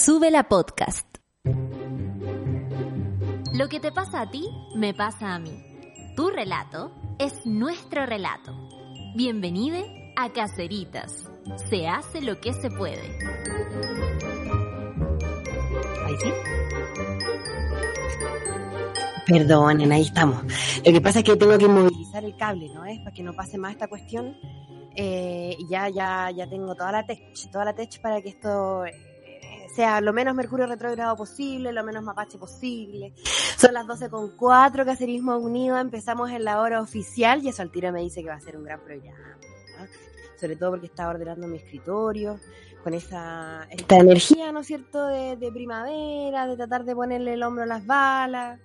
Sube la podcast. Lo que te pasa a ti, me pasa a mí. Tu relato es nuestro relato. Bienvenido a Caceritas. Se hace lo que se puede. Ahí sí. Perdonen, ahí estamos. Lo que pasa es que tengo que movilizar el cable, ¿no es? Para que no pase más esta cuestión. Eh, ya, ya, ya tengo toda la tech, toda la tech para que esto sea lo menos mercurio retrógrado posible, lo menos mapache posible. Son las 12 con 4, Cacerismo Unido, empezamos en la hora oficial y eso al tiro me dice que va a ser un gran programa. Sobre todo porque estaba ordenando mi escritorio, con esa esta energía, ¿no es cierto?, de primavera, de tratar de ponerle el hombro a las balas.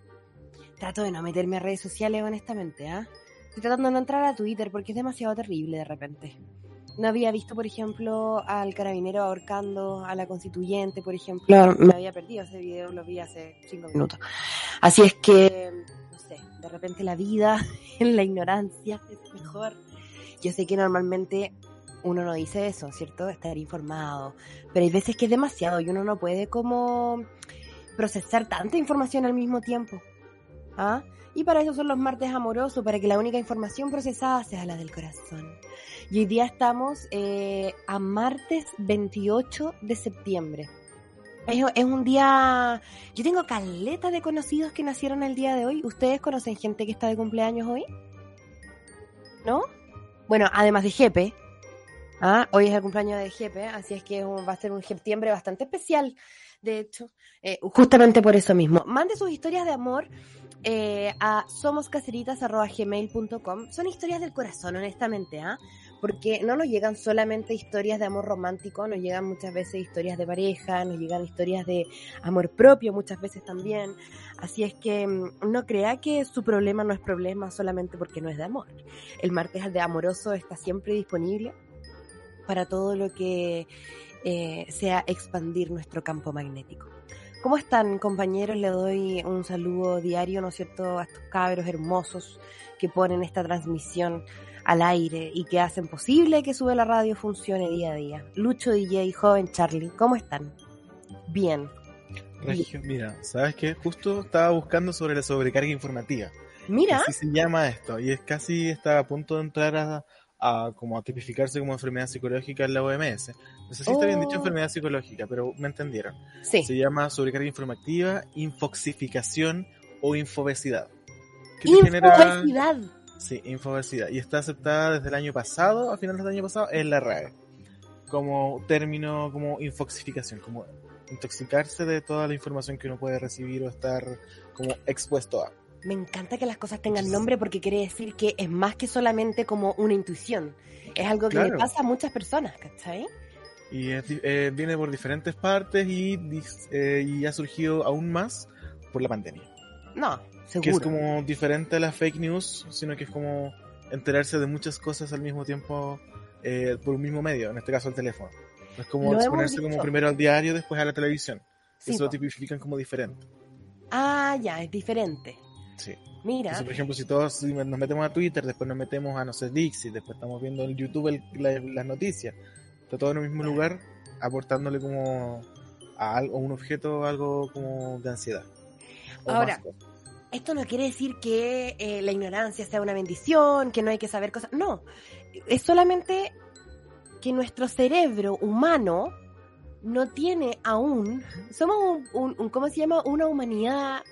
Trato de no meterme a redes sociales, honestamente, ¿ah? Estoy tratando de no entrar a Twitter porque es demasiado terrible de repente. No había visto, por ejemplo, al carabinero ahorcando a la constituyente, por ejemplo. Me había perdido ese video, lo vi hace cinco minutos. Así es que, no sé, de repente la vida en la ignorancia es mejor. Yo sé que normalmente uno no dice eso, ¿cierto? Estar informado. Pero hay veces que es demasiado y uno no puede como procesar tanta información al mismo tiempo. ¿Ah? Y para eso son los martes amorosos, para que la única información procesada sea la del corazón. Y hoy día estamos eh, a martes 28 de septiembre. Es, es, un día... Yo tengo caleta de conocidos que nacieron el día de hoy. ¿Ustedes conocen gente que está de cumpleaños hoy? ¿No? Bueno, además de Jepe. ¿ah? Hoy es el cumpleaños de Jepe, así es que va a ser un septiembre bastante especial. De hecho, eh, justamente por eso mismo. Mande sus historias de amor eh, a somoscaceritas.gmail.com. Son historias del corazón, honestamente, ¿ah? Porque no nos llegan solamente historias de amor romántico, nos llegan muchas veces historias de pareja, nos llegan historias de amor propio muchas veces también. Así es que no crea que su problema no es problema solamente porque no es de amor. El martes de amoroso está siempre disponible para todo lo que eh, sea expandir nuestro campo magnético. ¿Cómo están, compañeros? Le doy un saludo diario, ¿no es cierto?, a estos cabros hermosos que ponen esta transmisión al aire y que hacen posible que Sube la Radio funcione día a día. Lucho DJ, joven Charlie, ¿cómo están? Bien. Regio, mira, ¿sabes qué? Justo estaba buscando sobre la sobrecarga informativa. Mira. Así se llama esto, y es casi está a punto de entrar a, a como a tipificarse como enfermedad psicológica en la OMS. No sé si está bien dicho enfermedad psicológica, pero me entendieron. Sí. Se llama sobrecarga informativa, infoxificación o infobesidad. Infobesidad. Genera... Sí, infobesidad. Y está aceptada desde el año pasado, a finales del año pasado, en la RAE. Como término, como infoxificación, como intoxicarse de toda la información que uno puede recibir o estar como expuesto a. Me encanta que las cosas tengan nombre porque quiere decir que es más que solamente como una intuición. Es algo que Claro. le pasa a muchas personas, ¿cachai? Y es eh, viene por diferentes partes y, eh, y ha surgido aún más por la pandemia. No, Que es seguro. como diferente a las fake news, sino que es como enterarse de muchas cosas al mismo tiempo eh, por un mismo medio, en este caso el teléfono. No es como Lo exponerse como primero al diario, después a la televisión. Sí, Eso lo po. tipifican como diferente. Ah, ya, es diferente. Sí. Mira, Entonces, por ejemplo, si todos si nos metemos a Twitter, después nos metemos a, no sé, Dixie, después estamos viendo en YouTube el- la- las noticias, está todo en el mismo lugar, aportándole como a, algo, a un objeto algo como de ansiedad. Ahora, esto no quiere decir que eh, la ignorancia sea una bendición, que no hay que saber cosas. No, es solamente que nuestro cerebro humano no tiene aún, somos un, un- un- ¿cómo se llama? Una humanidad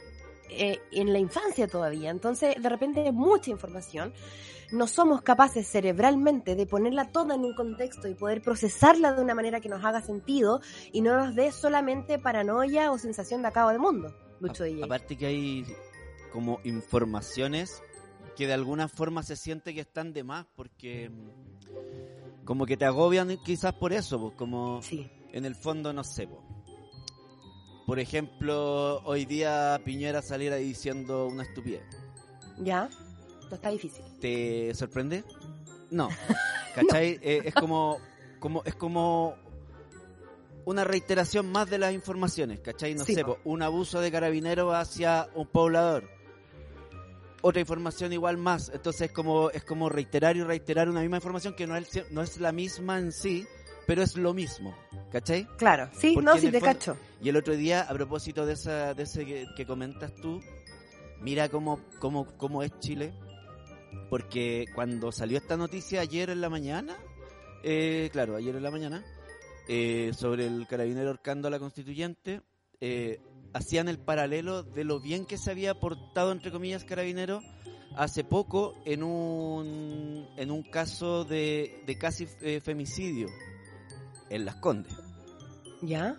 eh, en la infancia todavía. Entonces, de repente, mucha información. No somos capaces cerebralmente de ponerla toda en un contexto y poder procesarla de una manera que nos haga sentido y no nos dé solamente paranoia o sensación de acabo de mundo. Lucho A-. Aparte que hay como informaciones que de alguna forma se siente que están de más porque mm, como que te agobian quizás por eso, pues como Sí. en el fondo no sé, pues, por ejemplo, hoy día Piñera saliera diciendo una estupidez. ¿Ya? Está difícil. ¿Te sorprende? No. ¿Cachai? Eh, es como, como, es como una reiteración más de las informaciones, ¿cachai? No Sí, sé, po. un abuso de carabinero hacia un poblador. Otra información igual más. Entonces es como, es como reiterar y reiterar una misma información que no es, no es la misma en sí, pero es lo mismo, ¿cachai? Claro, sí, Porque no, sí el te fondo- cacho. Y el otro día, a propósito de esa, de ese que, que comentas tú, mira cómo, cómo, cómo es Chile. Porque cuando salió esta noticia ayer en la mañana, eh, claro, ayer en la mañana, eh, sobre el carabinero ahorcando a la constituyente, eh, hacían el paralelo de lo bien que se había portado, entre comillas, carabinero hace poco en un, en un caso de, de casi eh, femicidio en Las Condes. ¿Ya?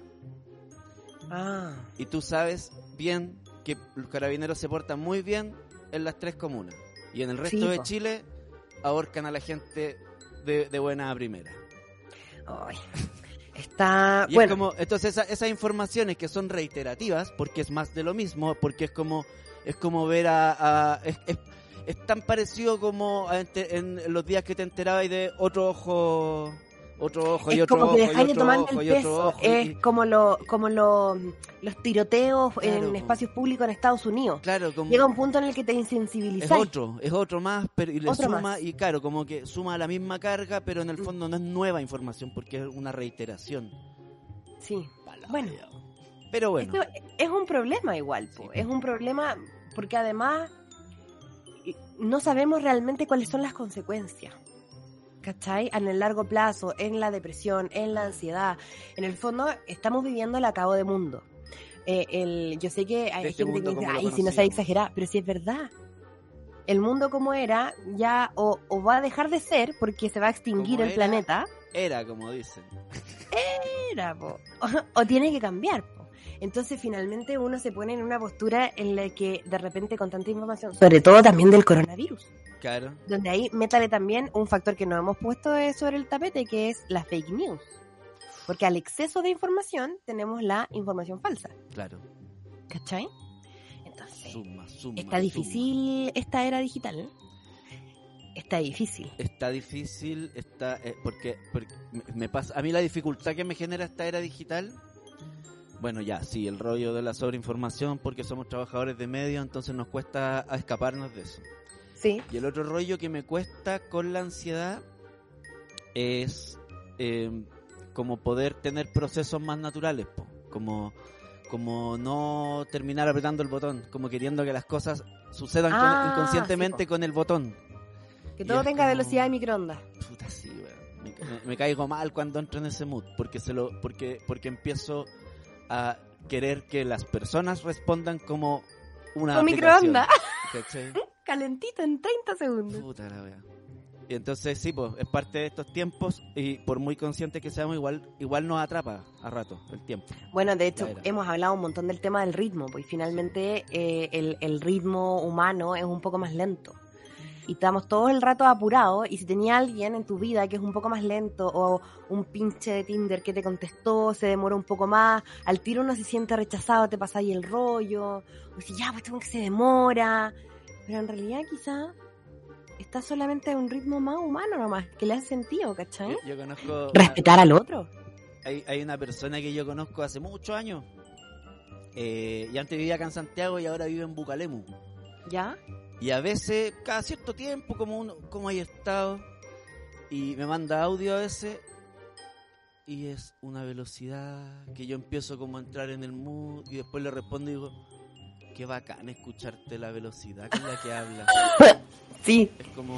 Ah, Y tú sabes bien que los carabineros se portan muy bien en las tres comunas. Y en el resto Sí, de po. Chile ahorcan a la gente de, de buena a primera. ay. Está, Y bueno, es como, entonces esa- esas informaciones que son reiterativas, porque es más de lo mismo, porque es como, es como ver a, a- es, es- es tan parecido como a ente- en los días que te enterabas de otro ojo, otro ojo y es otro como ojo que dejáis de tomar el peso. y- Es como, lo, como lo, los tiroteos Claro, en espacios públicos en Estados Unidos. claro, como, Llega un punto en el que te Es insensibilizáis. otro, es otro más, pero y le Otro suma, más. y claro, como que suma la misma carga, pero en el Mm. fondo no es nueva información porque es una reiteración. Sí. Palabra. Bueno. Pero bueno, Esto es un problema igual, po. Sí. es un problema porque además no sabemos realmente cuáles son las consecuencias. ¿Cachai? En el largo plazo, en la depresión, en la ansiedad. En el fondo, estamos viviendo el acabo de mundo. Eh, el, yo sé que hay este gente que dice, ay, si no se conocíamos". exagerar, pero si es verdad. El mundo como era ya o, o va a dejar de ser porque se va a extinguir Como el era. planeta, era como dicen. era, po. O, tiene que cambiar, po. Entonces finalmente uno se pone en una postura en la que de repente con tanta información, sobre todo también del coronavirus, Claro, donde ahí métale también un factor que no hemos puesto sobre el tapete, que es la fake news. Porque al exceso de información tenemos la información falsa, claro. ¿cachai? Entonces, Suma, suma. está suma. difícil esta era digital. Está difícil. Está difícil, está eh, porque, me pasa a mí la dificultad que me genera esta era digital. Bueno, ya, sí, el rollo de la sobreinformación porque somos trabajadores de medio, entonces nos cuesta escaparnos de eso. Sí. Y el otro rollo que me cuesta con la ansiedad es eh, como poder tener procesos más naturales, po. como como no terminar apretando el botón, como queriendo que las cosas sucedan con- Ah, inconscientemente sí, con el botón. Que todo tenga como- velocidad de microondas. Puta, sí. Me, me- me caigo mal cuando entro en ese mood, porque se lo, porque, porque empiezo a querer que las personas respondan como una Con microondas. Calentito en 30 segundos. Puta la wea. Y entonces sí, pues, es parte de estos tiempos y por muy conscientes que seamos, igual, igual nos atrapa a rato el tiempo. Bueno, de hecho, hemos hablado un montón del tema del ritmo, pues finalmente eh, el, el ritmo humano es un poco más lento. Y estamos todos el rato apurados, y si tenía alguien en tu vida que es un poco más lento, o un pinche de Tinder que te contestó, se demora un poco más, al tiro uno se siente rechazado, te pasa ahí el rollo, o si ya, pues tengo que se demora. Pero en realidad quizá está solamente a un ritmo más humano nomás, que le hace sentido, ¿cachai? Yo, yo conozco... Respetar al otro. hay, hay una persona que yo conozco hace muchos años. eh, y antes vivía acá en Santiago y ahora vive en Bucalemu. ¿Ya? Y a veces, cada cierto tiempo, como uno, como hay estado, y me manda audio a veces, y es una velocidad que yo empiezo como a entrar en el mood, y después le respondo y digo, qué bacán escucharte la velocidad con la que hablas. Sí, Es como,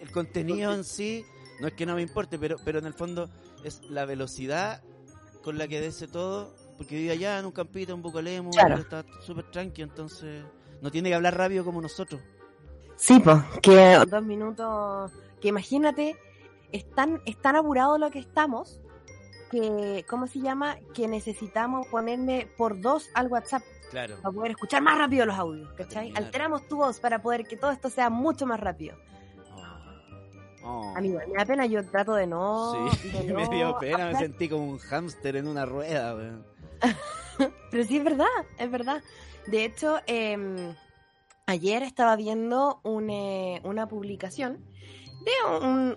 el contenido en sí, no es que no me importe, pero, pero en el fondo es la velocidad con la que dice todo, porque vive allá en un campito, en Bucalemo, Claro. está súper tranqui, entonces no tiene que hablar rápido como nosotros. Sí, pues, que dos minutos, que imagínate, es tan, es tan apurado lo que estamos, que, ¿cómo se llama? Que necesitamos ponerme por dos al WhatsApp Claro. para poder escuchar más rápido los audios, ¿cachai? Alteramos tu voz para poder que todo esto sea mucho más rápido. Oh. Amigo, me da pena, yo trato de no... Sí, de me dio pena, me sentí como un hámster en una rueda, weón. Pero sí es verdad, es verdad. De hecho, em, ayer estaba viendo un, eh, una publicación de un,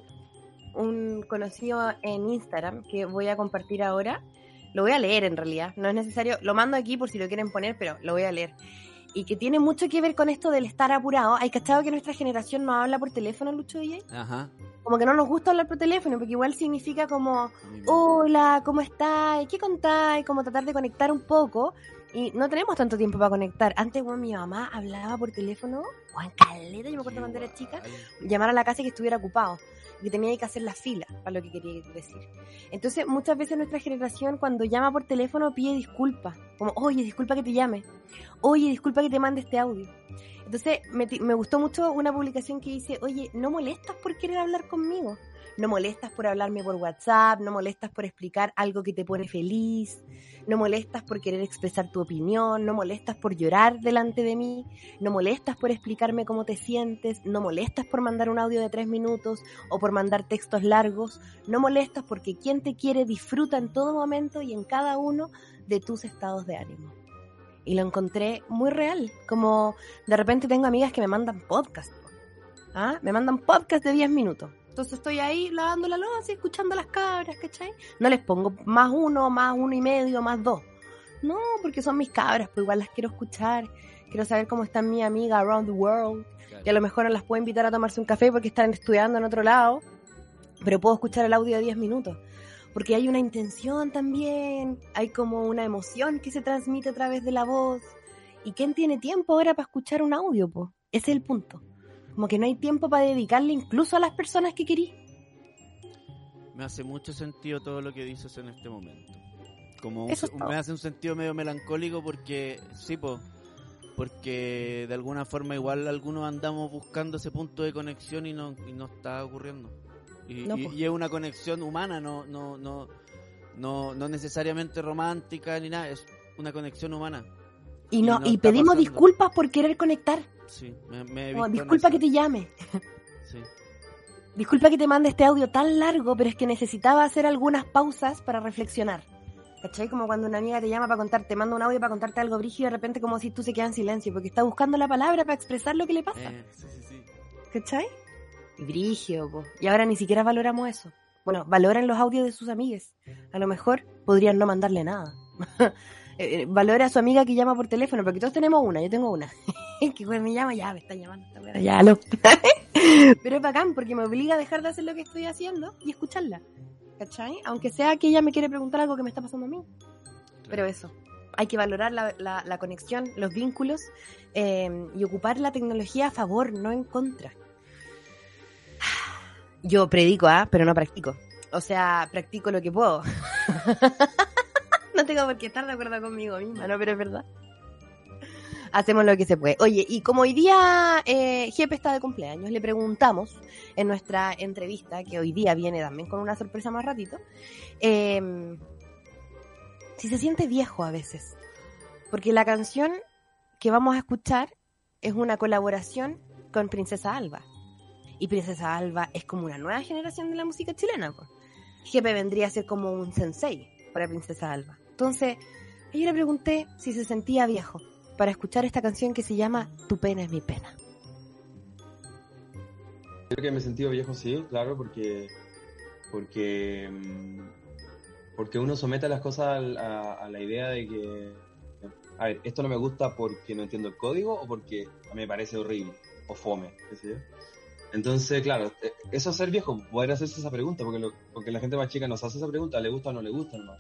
un conocido en Instagram que voy a compartir ahora. Lo voy a leer en realidad, no es necesario, lo mando aquí por si lo quieren poner, pero lo voy a leer. Y que tiene mucho que ver con esto del estar apurado. ¿Hay cachado que nuestra generación no habla por teléfono, Lucho DJ? Ajá. Como que no nos gusta hablar por teléfono, porque igual significa como, hola, ¿cómo estás? ¿Qué contáis? Como tratar de conectar un poco. Y no tenemos tanto tiempo para conectar. Antes, bueno, mi mamá hablaba por teléfono, Juan Caleta, yo me acuerdo cuando era chica, llamar a la casa y que estuviera ocupado. Y tenía que hacer la fila, para lo que quería decir. Entonces, muchas veces nuestra generación, cuando llama por teléfono, pide disculpas. Como, oye, disculpa que te llame. Oye, disculpa que te mande este audio. Entonces, me, me gustó mucho una publicación que dice, oye, no molestas por querer hablar conmigo no molestas por hablarme por WhatsApp, no molestas por explicar algo que te pone feliz, no molestas por querer expresar tu opinión, no molestas por llorar delante de mí, no molestas por explicarme cómo te sientes, no molestas por mandar un audio de tres minutos o por mandar textos largos, no molestas porque quien te quiere disfruta en todo momento y en cada uno de tus estados de ánimo. Y lo encontré muy real, como de repente tengo amigas que me mandan podcast. ¿Ah? Me mandan podcast de 10 minutos. Entonces estoy ahí lavando la loza y escuchando las cabras, ¿cachai? No les pongo más uno, más uno y medio, más dos. No, porque son mis cabras, pues igual las quiero escuchar. Quiero saber cómo está mi amiga around the world. Y a lo mejor no las puedo invitar a tomarse un café porque están estudiando en otro lado. Pero puedo escuchar el audio de 10 minutos. Porque hay una intención también. Hay como una emoción que se transmite a través de la voz. ¿Y quién tiene tiempo ahora para escuchar un audio, pues? Ese es el punto. Como que no hay tiempo para dedicarle incluso a las personas que querís. Me hace mucho sentido todo lo que dices en este momento. Como me hace un sentido medio melancólico porque, sí, po, porque de alguna forma igual algunos andamos buscando ese punto de conexión y no, y no está ocurriendo. Y, y, es una conexión humana, no, no, no, no, no necesariamente romántica ni nada, es una conexión humana. Y, no, y pedimos disculpas por querer conectar. Sí, me, disculpa que te llame. Sí. Disculpa que te mande este audio tan largo, pero es que necesitaba hacer algunas pausas para reflexionar. ¿Cachai? Como cuando una amiga te llama para contarte, te manda un audio para contarte algo brígido y de repente como si tú se quedas en silencio, porque está buscando la palabra para expresar lo que le pasa. Eh, sí, sí, sí. ¿Cachai? Brígido, po. Y ahora ni siquiera valoramos eso. Bueno, valoran los audios de sus amigas. A lo mejor podrían no mandarle nada. Eh, eh, valora a su amiga que llama por teléfono, porque todos tenemos una, yo tengo una. que me llama, ya me está llamando ya lo. Pero es bacán porque me obliga a dejar de hacer lo que estoy haciendo y escucharla. ¿Cachai? Aunque sea que ella me quiere preguntar algo que me está pasando a mí. Pero eso, hay que valorar la, la, conexión, los vínculos eh, y ocupar la tecnología a favor, no en contra. Yo predico, ¿ah? Pero no practico. O sea, practico lo que puedo. no tengo por qué estar de acuerdo conmigo misma, ¿no? Pero es verdad. Hacemos lo que se puede. Oye, y como hoy día eh, Jepe está de cumpleaños, le preguntamos en nuestra entrevista, que hoy día viene también con una sorpresa más ratito, em, si se siente viejo a veces. Porque la canción que vamos a escuchar es una colaboración con Princesa Alba. Y Princesa Alba es como una nueva generación de la música chilena. Jepe vendría a ser como un sensei para Princesa Alba. Entonces, yo le pregunté si se sentía viejo para escuchar esta canción que se llama Tu pena es mi pena. Creo que me he sentido viejo, sí, claro, porque porque mm, porque uno somete las cosas a, la idea de que a ver, esto no me gusta porque no entiendo el código o porque me parece horrible o fome, qué Entonces, claro, eh, eso es ser viejo, poder hacerse esa pregunta, porque, porque la gente más chica nos hace esa pregunta, ¿le gusta o no le gusta? No,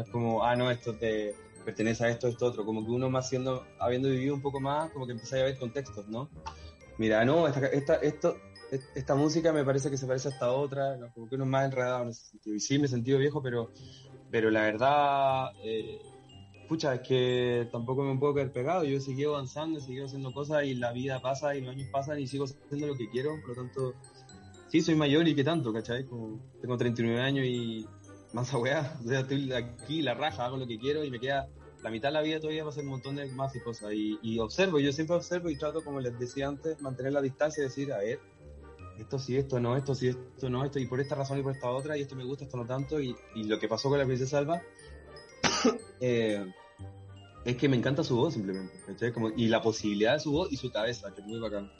es como, ah, no, esto te pertenece a esto, esto, otro, como que uno más siendo, habiendo vivido un poco más, como que empieza a ver contextos, ¿no? Mira, no, esta, esta, esto, esta música me parece que se parece a esta otra, como que uno es más enredado en ese sentido. Y sí, me he sentido viejo, pero, pero la verdad, eh, pucha, es que tampoco me puedo quedar pegado. Yo he seguido avanzando, he haciendo cosas y la vida pasa y los años pasan y sigo haciendo lo que quiero. Por lo tanto, sí, soy mayor y qué tanto, ¿cachai? Como, tengo 39 años y más weá. O sea, estoy aquí, la raja, hago lo que quiero y me queda la mitad de la vida todavía va a hacer un montón de más y cosas. Y, observo, yo siempre observo y trato, como les decía antes, mantener la distancia y decir, a ver, esto sí, esto no, esto sí, esto no, esto y por esta razón y por esta otra, y esto me gusta, esto no tanto. Y, lo que pasó con la princesa Alba, eh, es que me encanta su voz simplemente. Como, y la posibilidad de su voz y su cabeza, que es muy bacán.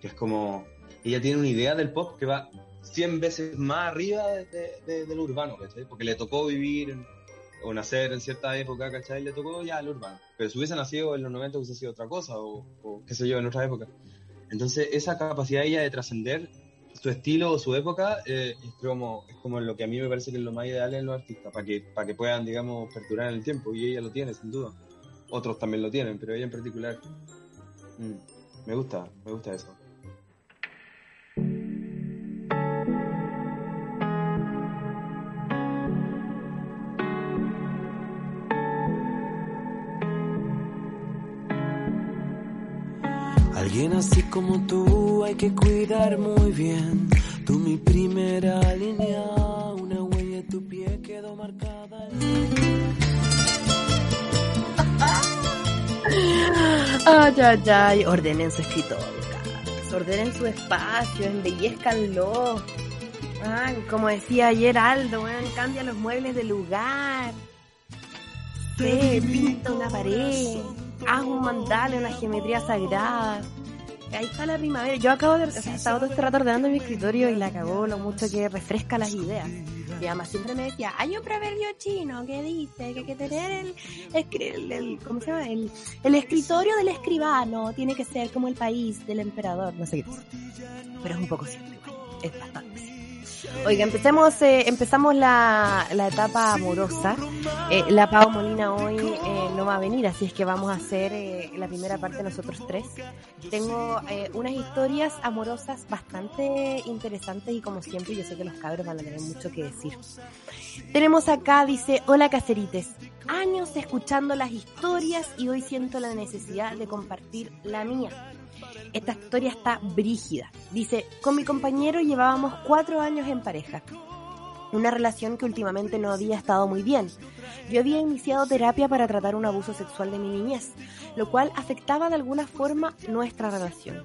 Que es como, ella tiene una idea del pop que va 100 veces más arriba de, de, del urbano, ¿cachai? Porque le tocó vivir en- o nacer en cierta época, ¿cachai? Le tocó ya el urbano. Pero si hubiese nacido en los 90 hubiese sido otra cosa, o, o qué sé yo, en otra época. Entonces, esa capacidad de ella de trascender su estilo o su época eh, es, como, es como lo que a mí me parece que es lo más ideal en los artistas, para que, que puedan, digamos, perdurar en el tiempo. Y ella lo tiene, sin duda. Otros también lo tienen, pero ella en particular. Mm, me gusta, me gusta eso. Alguien así como tú hay que cuidar muy bien. Tú mi primera línea, una huella de tu pie quedó marcada. Ay, ay, ay, ordenen su escritorio, ordenen su espacio, embellezcanlo. Ah, como decía ayer Aldo, cambia los muebles de lugar. Sí, pinta una pared, haz un mandala, una geometría sagrada. Ahí está la primavera. Yo acabo de, o sea, estaba todo este rato ordenando mi escritorio y la acabó lo mucho que refresca las ideas. Mi mamá siempre me decía, hay un proverbio chino que dice que hay que tener el, el, el- ¿cómo se llama? El, escritorio del escribano tiene que ser como el país del emperador, no sé qué. Pero es un poco cierto es bastante cierto. Oiga, empecemos, eh, empezamos la, la etapa amorosa. Eh, la Pau Molina hoy eh, no va a venir, así es que vamos a hacer la primera parte nosotros tres. Tengo unas historias amorosas bastante interesantes y como siempre yo sé que los cabros van a tener mucho que decir. Tenemos acá, dice, hola caserites, años escuchando las historias y hoy siento la necesidad de compartir la mía. Esta historia está brígida. Dice, con mi compañero llevábamos cuatro años en pareja. Una relación que últimamente no había estado muy bien. Yo había iniciado terapia para tratar un abuso sexual de mi niñez, lo cual afectaba de alguna forma nuestra relación.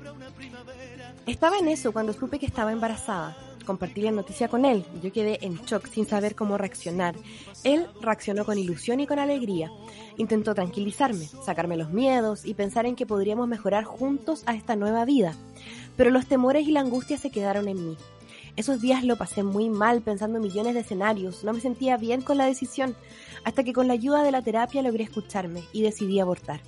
Estaba en eso cuando supe que estaba embarazada. Compartí la noticia con él. Yo quedé en shock sin saber cómo reaccionar. Él reaccionó con ilusión y con alegría. Intentó tranquilizarme, sacarme los miedos y pensar en que podríamos mejorar juntos a esta nueva vida. Pero los temores y la angustia se quedaron en mí. Esos días lo pasé muy mal pensando en millones de escenarios. No me sentía bien con la decisión, hasta que con la ayuda de la terapia logré escucharme y decidí abortar.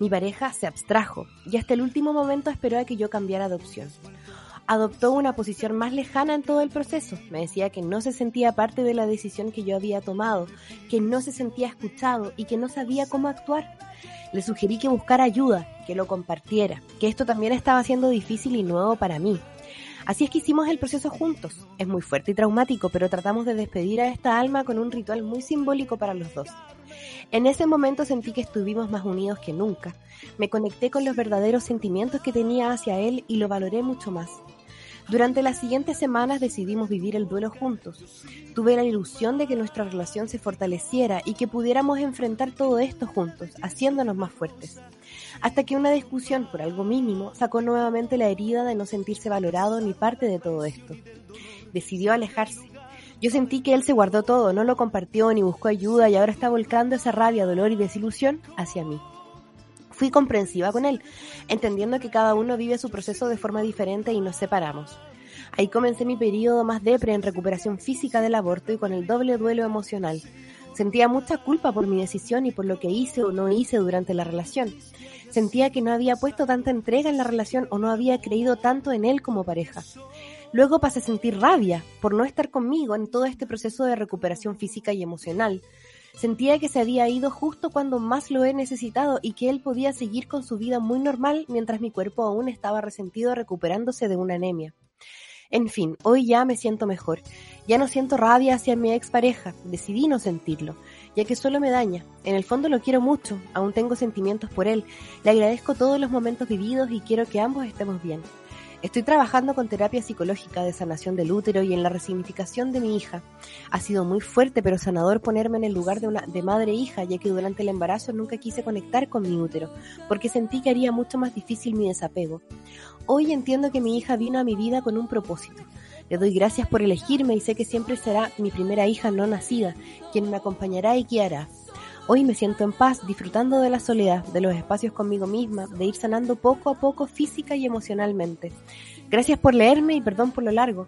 Mi pareja se abstrajo y hasta el último momento esperó a que yo cambiara de opción. Adoptó una posición más lejana en todo el proceso. Me decía que no se sentía parte de la decisión que yo había tomado, que no se sentía escuchado y que no sabía cómo actuar. Le sugerí que buscara ayuda, que lo compartiera, que esto también estaba siendo difícil y nuevo para mí. Así es que hicimos el proceso juntos. Es muy fuerte y traumático, pero tratamos de despedir a esta alma con un ritual muy simbólico para los dos. En ese momento sentí que estuvimos más unidos que nunca. Me conecté con los verdaderos sentimientos que tenía hacia él y lo valoré mucho más. Durante las siguientes semanas decidimos vivir el duelo juntos. Tuve la ilusión de que nuestra relación se fortaleciera y que pudiéramos enfrentar todo esto juntos, haciéndonos más fuertes. Hasta que una discusión por algo mínimo sacó nuevamente la herida de no sentirse valorado ni parte de todo esto. Decidió alejarse. Yo sentí que él se guardó todo, no lo compartió ni buscó ayuda y ahora está volcando esa rabia, dolor y desilusión hacia mí. Fui comprensiva con él, entendiendo que cada uno vive su proceso de forma diferente y nos separamos. Ahí comencé mi periodo más depre en recuperación física del aborto y con el doble duelo emocional. Sentía mucha culpa por mi decisión y por lo que hice o no hice durante la relación. Sentía que no había puesto tanta entrega en la relación o no había creído tanto en él como pareja. Luego pasé a sentir rabia por no estar conmigo en todo este proceso de recuperación física y emocional. Sentía que se había ido justo cuando más lo he necesitado y que él podía seguir con su vida muy normal mientras mi cuerpo aún estaba resentido recuperándose de una anemia. En fin, hoy ya me siento mejor. Ya no siento rabia hacia mi expareja, decidí no sentirlo, ya que solo me daña. En el fondo lo quiero mucho, aún tengo sentimientos por él, le agradezco todos los momentos vividos y quiero que ambos estemos bien. Estoy trabajando con terapia psicológica de sanación del útero y en la resignificación de mi hija. Ha sido muy fuerte pero sanador ponerme en el lugar de, una, de madre e hija, ya que durante el embarazo nunca quise conectar con mi útero, porque sentí que haría mucho más difícil mi desapego. Hoy entiendo que mi hija vino a mi vida con un propósito. Le doy gracias por elegirme y sé que siempre será mi primera hija no nacida, quien me acompañará y guiará. Hoy me siento en paz, disfrutando de la soledad, de los espacios conmigo misma, de ir sanando poco a poco física y emocionalmente. Gracias por leerme y perdón por lo largo.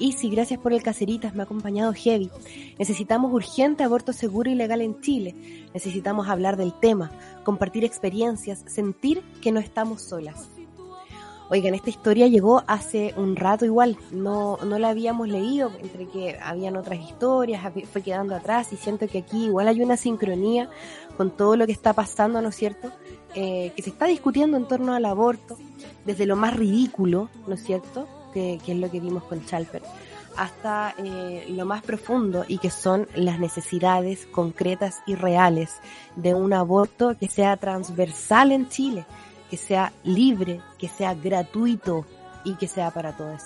Easy, gracias por el caseritas, me ha acompañado heavy. Necesitamos urgente aborto seguro y legal en Chile. Necesitamos hablar del tema, compartir experiencias, sentir que no estamos solas. Oigan, esta historia llegó hace un rato igual, no, no la habíamos leído, entre que habían otras historias, fue quedando atrás y siento que aquí igual hay una sincronía con todo lo que está pasando, ¿no es cierto? Eh, que se está discutiendo en torno al aborto, desde lo más ridículo, ¿no es cierto? Que, que es lo que vimos con Chalper, hasta eh, lo más profundo y que son las necesidades concretas y reales de un aborto que sea transversal en Chile, que sea libre, que sea gratuito y que sea para todos.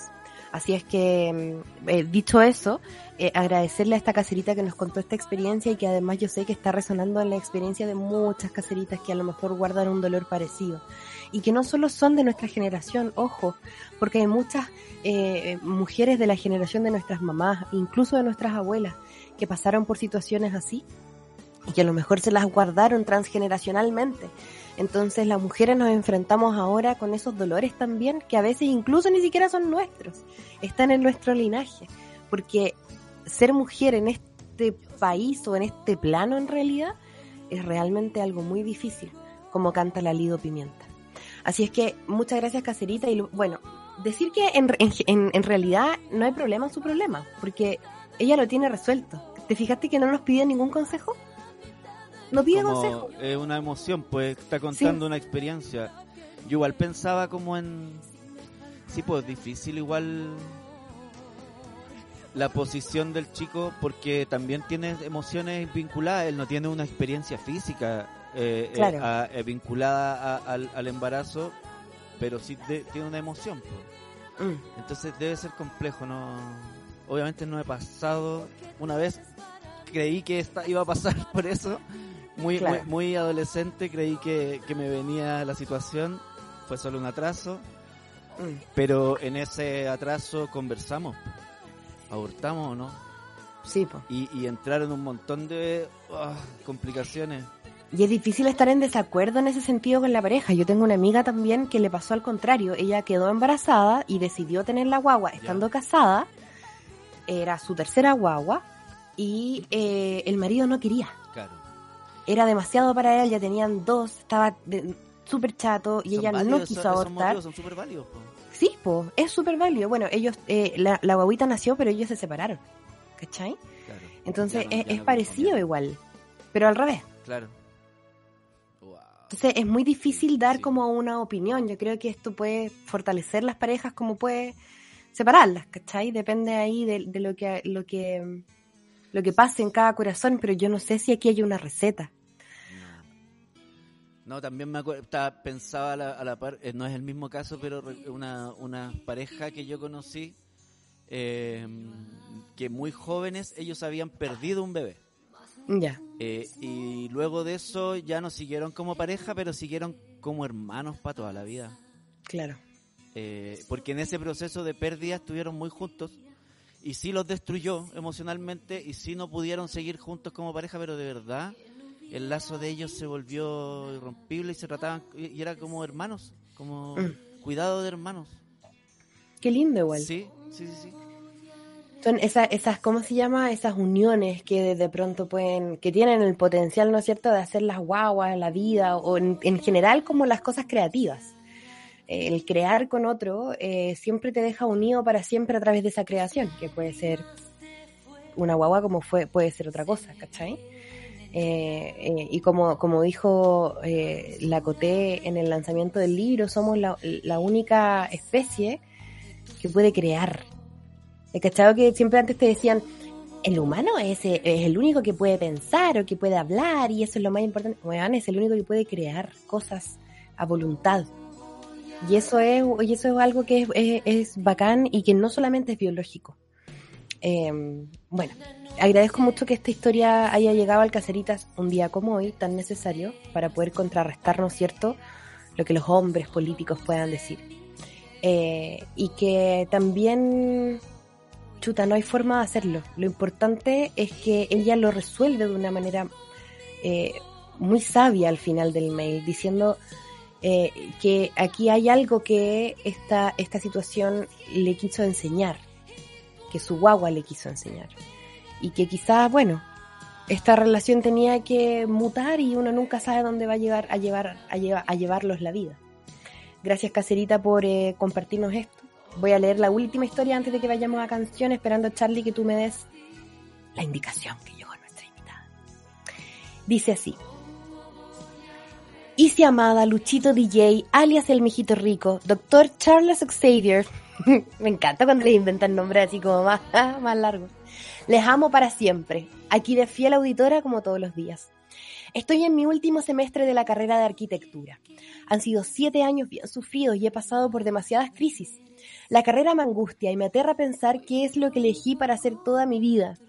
Así es que, mm, eh, dicho eso, eh, agradecerle a esta caserita que nos contó esta experiencia y que además yo sé que está resonando en la experiencia de muchas caseritas que a lo mejor guardan un dolor parecido. Y que no solo son de nuestra generación, ojo, porque hay muchas eh, mujeres de la generación de nuestras mamás, incluso de nuestras abuelas, que pasaron por situaciones así y que a lo mejor se las guardaron transgeneracionalmente. Entonces las mujeres nos enfrentamos ahora con esos dolores también que a veces incluso ni siquiera son nuestros, están en nuestro linaje, porque ser mujer en este país o en este plano en realidad es realmente algo muy difícil, como canta la Lido Pimienta. Así es que muchas gracias Cacerita y bueno, decir que en, en, en realidad no hay problema en su problema, porque ella lo tiene resuelto. ¿Te fijaste que no nos pide ningún consejo? No pide como consejo. es una emoción, pues está contando una experiencia. Yo igual pensaba como en sí, pues difícil igual la posición del chico porque también tiene emociones vinculadas, él no tiene una experiencia física eh, eh, a- eh, vinculada a- al, al embarazo, pero sí de- tiene una emoción. pues. Mm. Entonces debe ser complejo, no obviamente no he pasado una vez creí que esta iba a pasar por eso muy Claro. muy, muy adolescente creí que, que me venía la situación fue solo un atraso Mm. pero en ese atraso conversamos abortamos o no Sí, po. y, y entraron un montón de ah, complicaciones Y es difícil estar en desacuerdo en ese sentido con la pareja. Yo tengo una amiga también que le pasó al contrario. Ella quedó embarazada y decidió tener la guagua estando casada. Era su tercera guagua. Y eh, el marido no quería. claro Era demasiado para él, ya tenían dos, estaba súper chato y Son ella no quiso esos abortar. son súper válidos po. Sí, po, es súper válido. Bueno, ellos, eh, la, la guaguita nació, pero ellos se separaron. ¿Cachai? claro Entonces Ya no- es, ya es no parecido igual, pero al revés. claro Wow. Entonces es muy difícil dar sí. como una opinión. Yo creo que esto puede fortalecer las parejas como puede separarlas, ¿cachai? Depende ahí de, de lo que lo que lo que pase en cada corazón, pero yo no sé si aquí hay una receta. No. También me acuerdo, pensaba a la, a la par, eh, no es el mismo caso, pero una, una pareja que yo conocí, eh, que muy jóvenes, ellos habían perdido un bebé. Ya, Eh, y luego de eso ya no siguieron como pareja, pero siguieron como hermanos para toda la vida. claro. Eh, porque en ese proceso de pérdida estuvieron muy juntos y sí los destruyó emocionalmente y sí no pudieron seguir juntos como pareja, pero de verdad el lazo de ellos se volvió irrompible y se trataban y era como hermanos, como Mm. cuidado de hermanos. Qué lindo igual. Sí, sí, sí, sí. Son esas, esas, ¿cómo se llama? Esas uniones que de, de pronto pueden, que tienen el potencial, ¿no es cierto?, de hacer las guaguas, la vida, o en, en general como las cosas creativas. Eh, El crear con otro eh, siempre te deja unido para siempre a través de esa creación, que puede ser una guagua como fue, puede ser otra cosa, ¿cachai? Eh, eh, y como, como dijo eh, la Coté en el lanzamiento del libro, somos la, única especie que puede crear. ¿He cachado que siempre antes te decían, el humano es, es el único que puede pensar o que puede hablar y eso es lo más importante? Weón, es el único que puede crear cosas a voluntad. Y eso es, y eso es algo que es, es- es bacán y que no solamente es biológico. Eh, bueno, agradezco mucho que esta historia haya llegado al Caceritas un día como hoy, tan necesario, para poder contrarrestar, ¿no es cierto?, lo que los hombres políticos puedan decir. Eh, y que también, chuta, no hay forma de hacerlo. Lo importante es que ella lo resuelve de una manera eh, muy sabia al final del mail, diciendo eh, que aquí hay algo que esta, esta situación le quiso enseñar, que su guagua le quiso enseñar. Y que quizás, bueno, esta relación tenía que mutar y uno nunca sabe dónde va a llegar a llevar a, llevar, a llevarlos la vida. Gracias Cacerita por eh, compartirnos esto. Voy a leer la última historia antes de que vayamos a canción, esperando Charlie que tú me des la indicación que llegó nuestra invitada. Dice así. Isi Amada, Luchito DJ, alias El Mijito Rico, Doctor Charles Xavier. me encanta cuando le inventan nombres así como más, más largos. Les amo para siempre. Aquí de fiel auditora como todos los días. Estoy en mi último semestre de la carrera de arquitectura. Han sido siete años bien sufridos y he pasado por demasiadas crisis. La carrera me angustia y me aterra pensar qué es lo que elegí para hacer toda mi vida.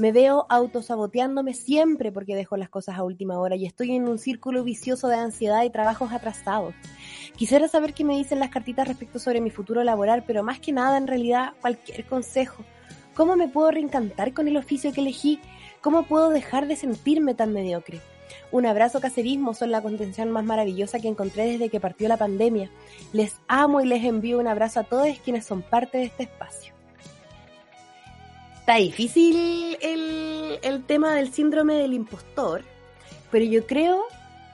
Me veo autosaboteándome siempre porque dejo las cosas a última hora y estoy en un círculo vicioso de ansiedad y trabajos atrasados. Quisiera saber qué me dicen las cartitas respecto sobre mi futuro laboral, pero más que nada, en realidad, cualquier consejo. ¿Cómo me puedo reencantar con el oficio que elegí? ¿Cómo puedo dejar de sentirme tan mediocre? Un abrazo caserismo son la contención más maravillosa que encontré desde que partió la pandemia. Les amo y les envío un abrazo a todos quienes son parte de este espacio. Está difícil el, el tema del síndrome del impostor, pero yo creo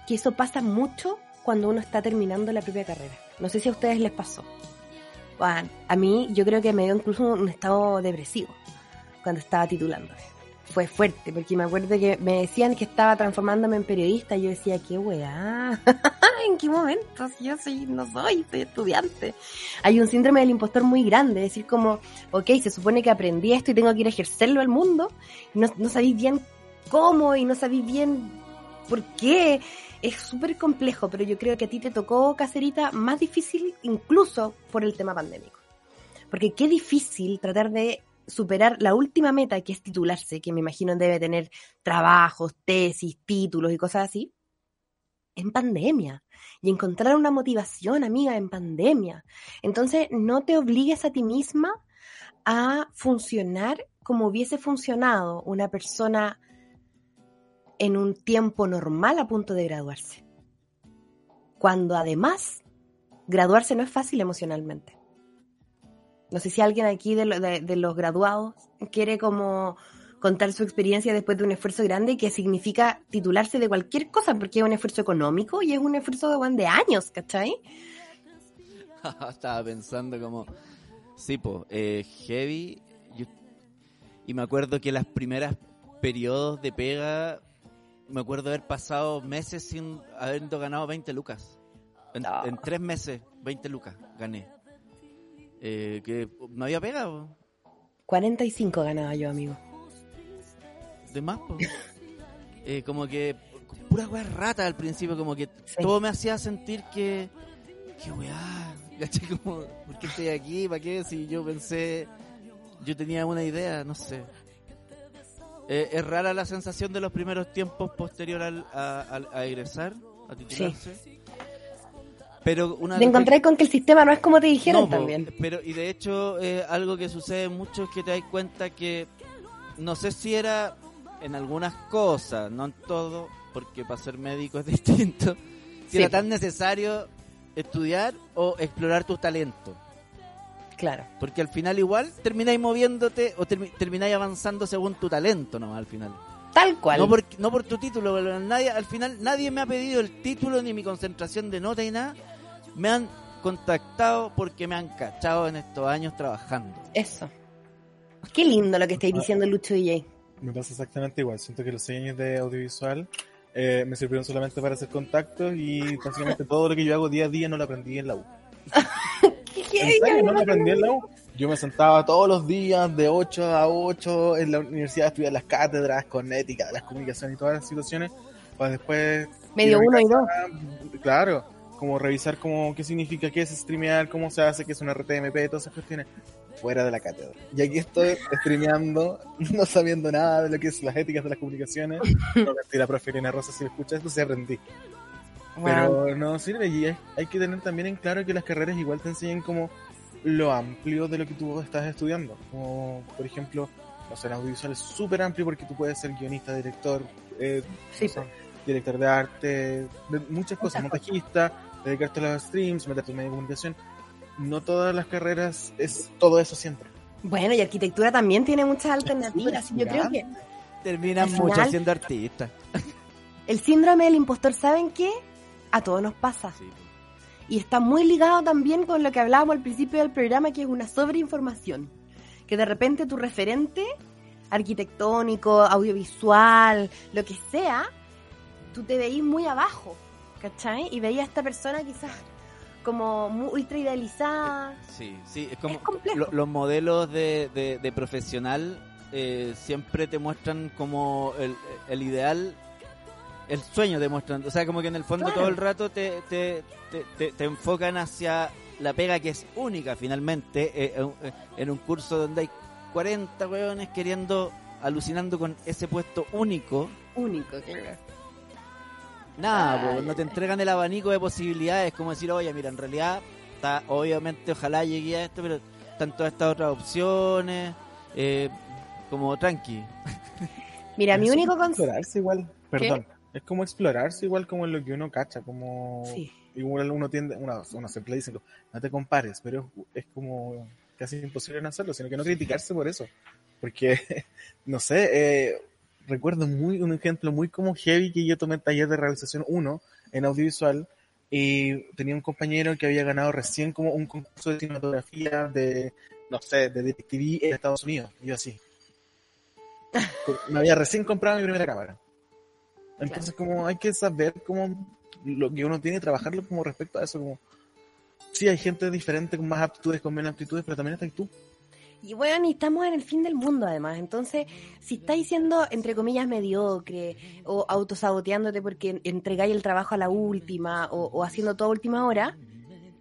que eso pasa mucho cuando uno está terminando la propia carrera. No sé si a ustedes les pasó. A mí yo creo que me dio incluso un estado depresivo cuando estaba titulando. Fue fuerte, porque me acuerdo que me decían que estaba transformándome en periodista y yo decía, qué weá, ¿en qué momento? Si yo soy, no soy, soy estudiante. Hay un síndrome del impostor muy grande, decir, como, ok, se supone que aprendí esto y tengo que ir a ejercerlo al mundo, no, no sabéis bien cómo y no sabéis bien por qué. Es súper complejo, pero yo creo que a ti te tocó, Cacerita, más difícil incluso por el tema pandémico. Porque qué difícil tratar de superar la última meta, que es titularse, que me imagino debe tener trabajos, tesis, títulos y cosas así, en pandemia. Y encontrar una motivación, amiga, en pandemia. Entonces, no te obligues a ti misma a funcionar como hubiese funcionado una persona en un tiempo normal a punto de graduarse. Cuando además, graduarse no es fácil emocionalmente. No sé si alguien aquí de, lo- de- de los graduados quiere como contar su experiencia después de un esfuerzo grande que significa titularse de cualquier cosa, porque es un esfuerzo económico y es un esfuerzo de, bueno, de años, ¿cachai? Estaba pensando como, sí, po, eh, heavy. yo- y me acuerdo que las primeras periodos de pega, me acuerdo haber pasado meses sin habiendo ganado 20 lucas. En, No. en tres meses, 20 lucas gané. Eh, que no había pega, po, 45 ganaba yo, amigo. de más, po. Eh, como que pura weá rata al principio, como que Sí. todo me hacía sentir que, que weá, ¿cachai? Como, ¿por qué estoy aquí? ¿Para qué? Si yo pensé, yo tenía una idea, no sé. Eh, es rara la sensación de los primeros tiempos posterior al, a, al- a egresar, a titularse. Pero una Te con que el sistema no es como te dijeron no, también. Pero, y de hecho, eh, algo que sucede mucho es que te das cuenta que no sé si era en algunas cosas, no en todo, porque para ser médico es distinto, si Sí, era tan necesario estudiar o explorar tu talento. Claro. Porque al final igual termináis moviéndote o termi- termináis avanzando según tu talento nomás al final. Tal cual. No por, no por tu título, pero nadie, al final nadie me ha pedido el título ni mi concentración de nota y nada. Me han contactado porque me han cachado en estos años trabajando. Eso. Qué lindo lo que estáis diciendo, Lucho DJ. Me pasa exactamente igual. Siento que los seis años de audiovisual eh, me sirvieron solamente para hacer contactos y básicamente todo lo que yo hago día a día no lo aprendí en la U. ¿Qué ¿En serio? No lo aprendí en la U. Yo me sentaba todos los días de 8 a 8 en la universidad a estudiar las cátedras con ética, las comunicaciones y todas las situaciones para después... Medio uno y dos. Claro, como revisar cómo, qué significa, qué es streamear, cómo se hace, qué es un RTMP, todas esas cuestiones fuera de la cátedra. Y aquí estoy streameando, no sabiendo nada de lo que es las éticas de las comunicaciones. No, mentira, profe Elena Rosa, si escuchas esto, sí aprendí. Pero no sirve y hay, que tener también en claro que las carreras igual te enseñan como lo amplio de lo que tú estás estudiando. Como, por ejemplo, sé, el audiovisual es súper amplio porque tú puedes ser guionista, director, eh, Sí, sé, director de arte, de muchas cosas, montajista, dedicarte a los streams, meterte en medio de comunicación. No todas las carreras es todo eso siempre. Bueno, y arquitectura también tiene muchas alternativas. Yo creo que Terminan final- siendo artistas. el síndrome del impostor, ¿saben qué? A todos nos pasa. Y está muy ligado también con lo que hablábamos al principio del programa, que es una sobreinformación. Que de repente tu referente arquitectónico, audiovisual, lo que sea, tú te veís muy abajo, ¿cachai? Y veías a esta persona quizás como muy ultra idealizada. Sí, sí, es como Es complejo. lo- los modelos de, de- de profesional eh, siempre te muestran como el, el ideal, el sueño te muestran, o sea, como que en el fondo Claro. todo el rato te, te, te, te- te enfocan hacia la pega que es única finalmente, eh, en- eh, en un curso donde hay 40 weones queriendo, alucinando con ese puesto único. Único, claro. Nada, no te entregan el abanico de posibilidades, como decir, oye, mira, en realidad, está, obviamente, ojalá llegue a esto, pero están todas estas otras opciones, eh, como tranqui. Mira, mi Es único como consejo... explorarse igual, perdón. Es como explorarse igual como en lo que uno cacha, como Sí. igual uno tiende, uno, uno siempre dice, no te compares, pero es como casi imposible no hacerlo, sino que no criticarse por eso. Porque, no sé, eh, recuerdo muy un ejemplo muy como heavy que yo tomé taller de realización 1 en audiovisual y tenía un compañero que había ganado recién como un concurso de cinematografía de, no sé, de DirecTV en Estados Unidos. Y yo así. Me había recién comprado mi primera cámara. Entonces como hay que saber cómo lo que uno tiene y trabajarlo como respecto a eso, como sí hay gente diferente con más aptitudes, con menos aptitudes, pero también estás tú. Y bueno, y estamos en el fin del mundo además. Entonces, si estáis siendo, entre comillas, mediocre o autosaboteándote porque entregáis el trabajo a la última o, haciendo todo a última hora,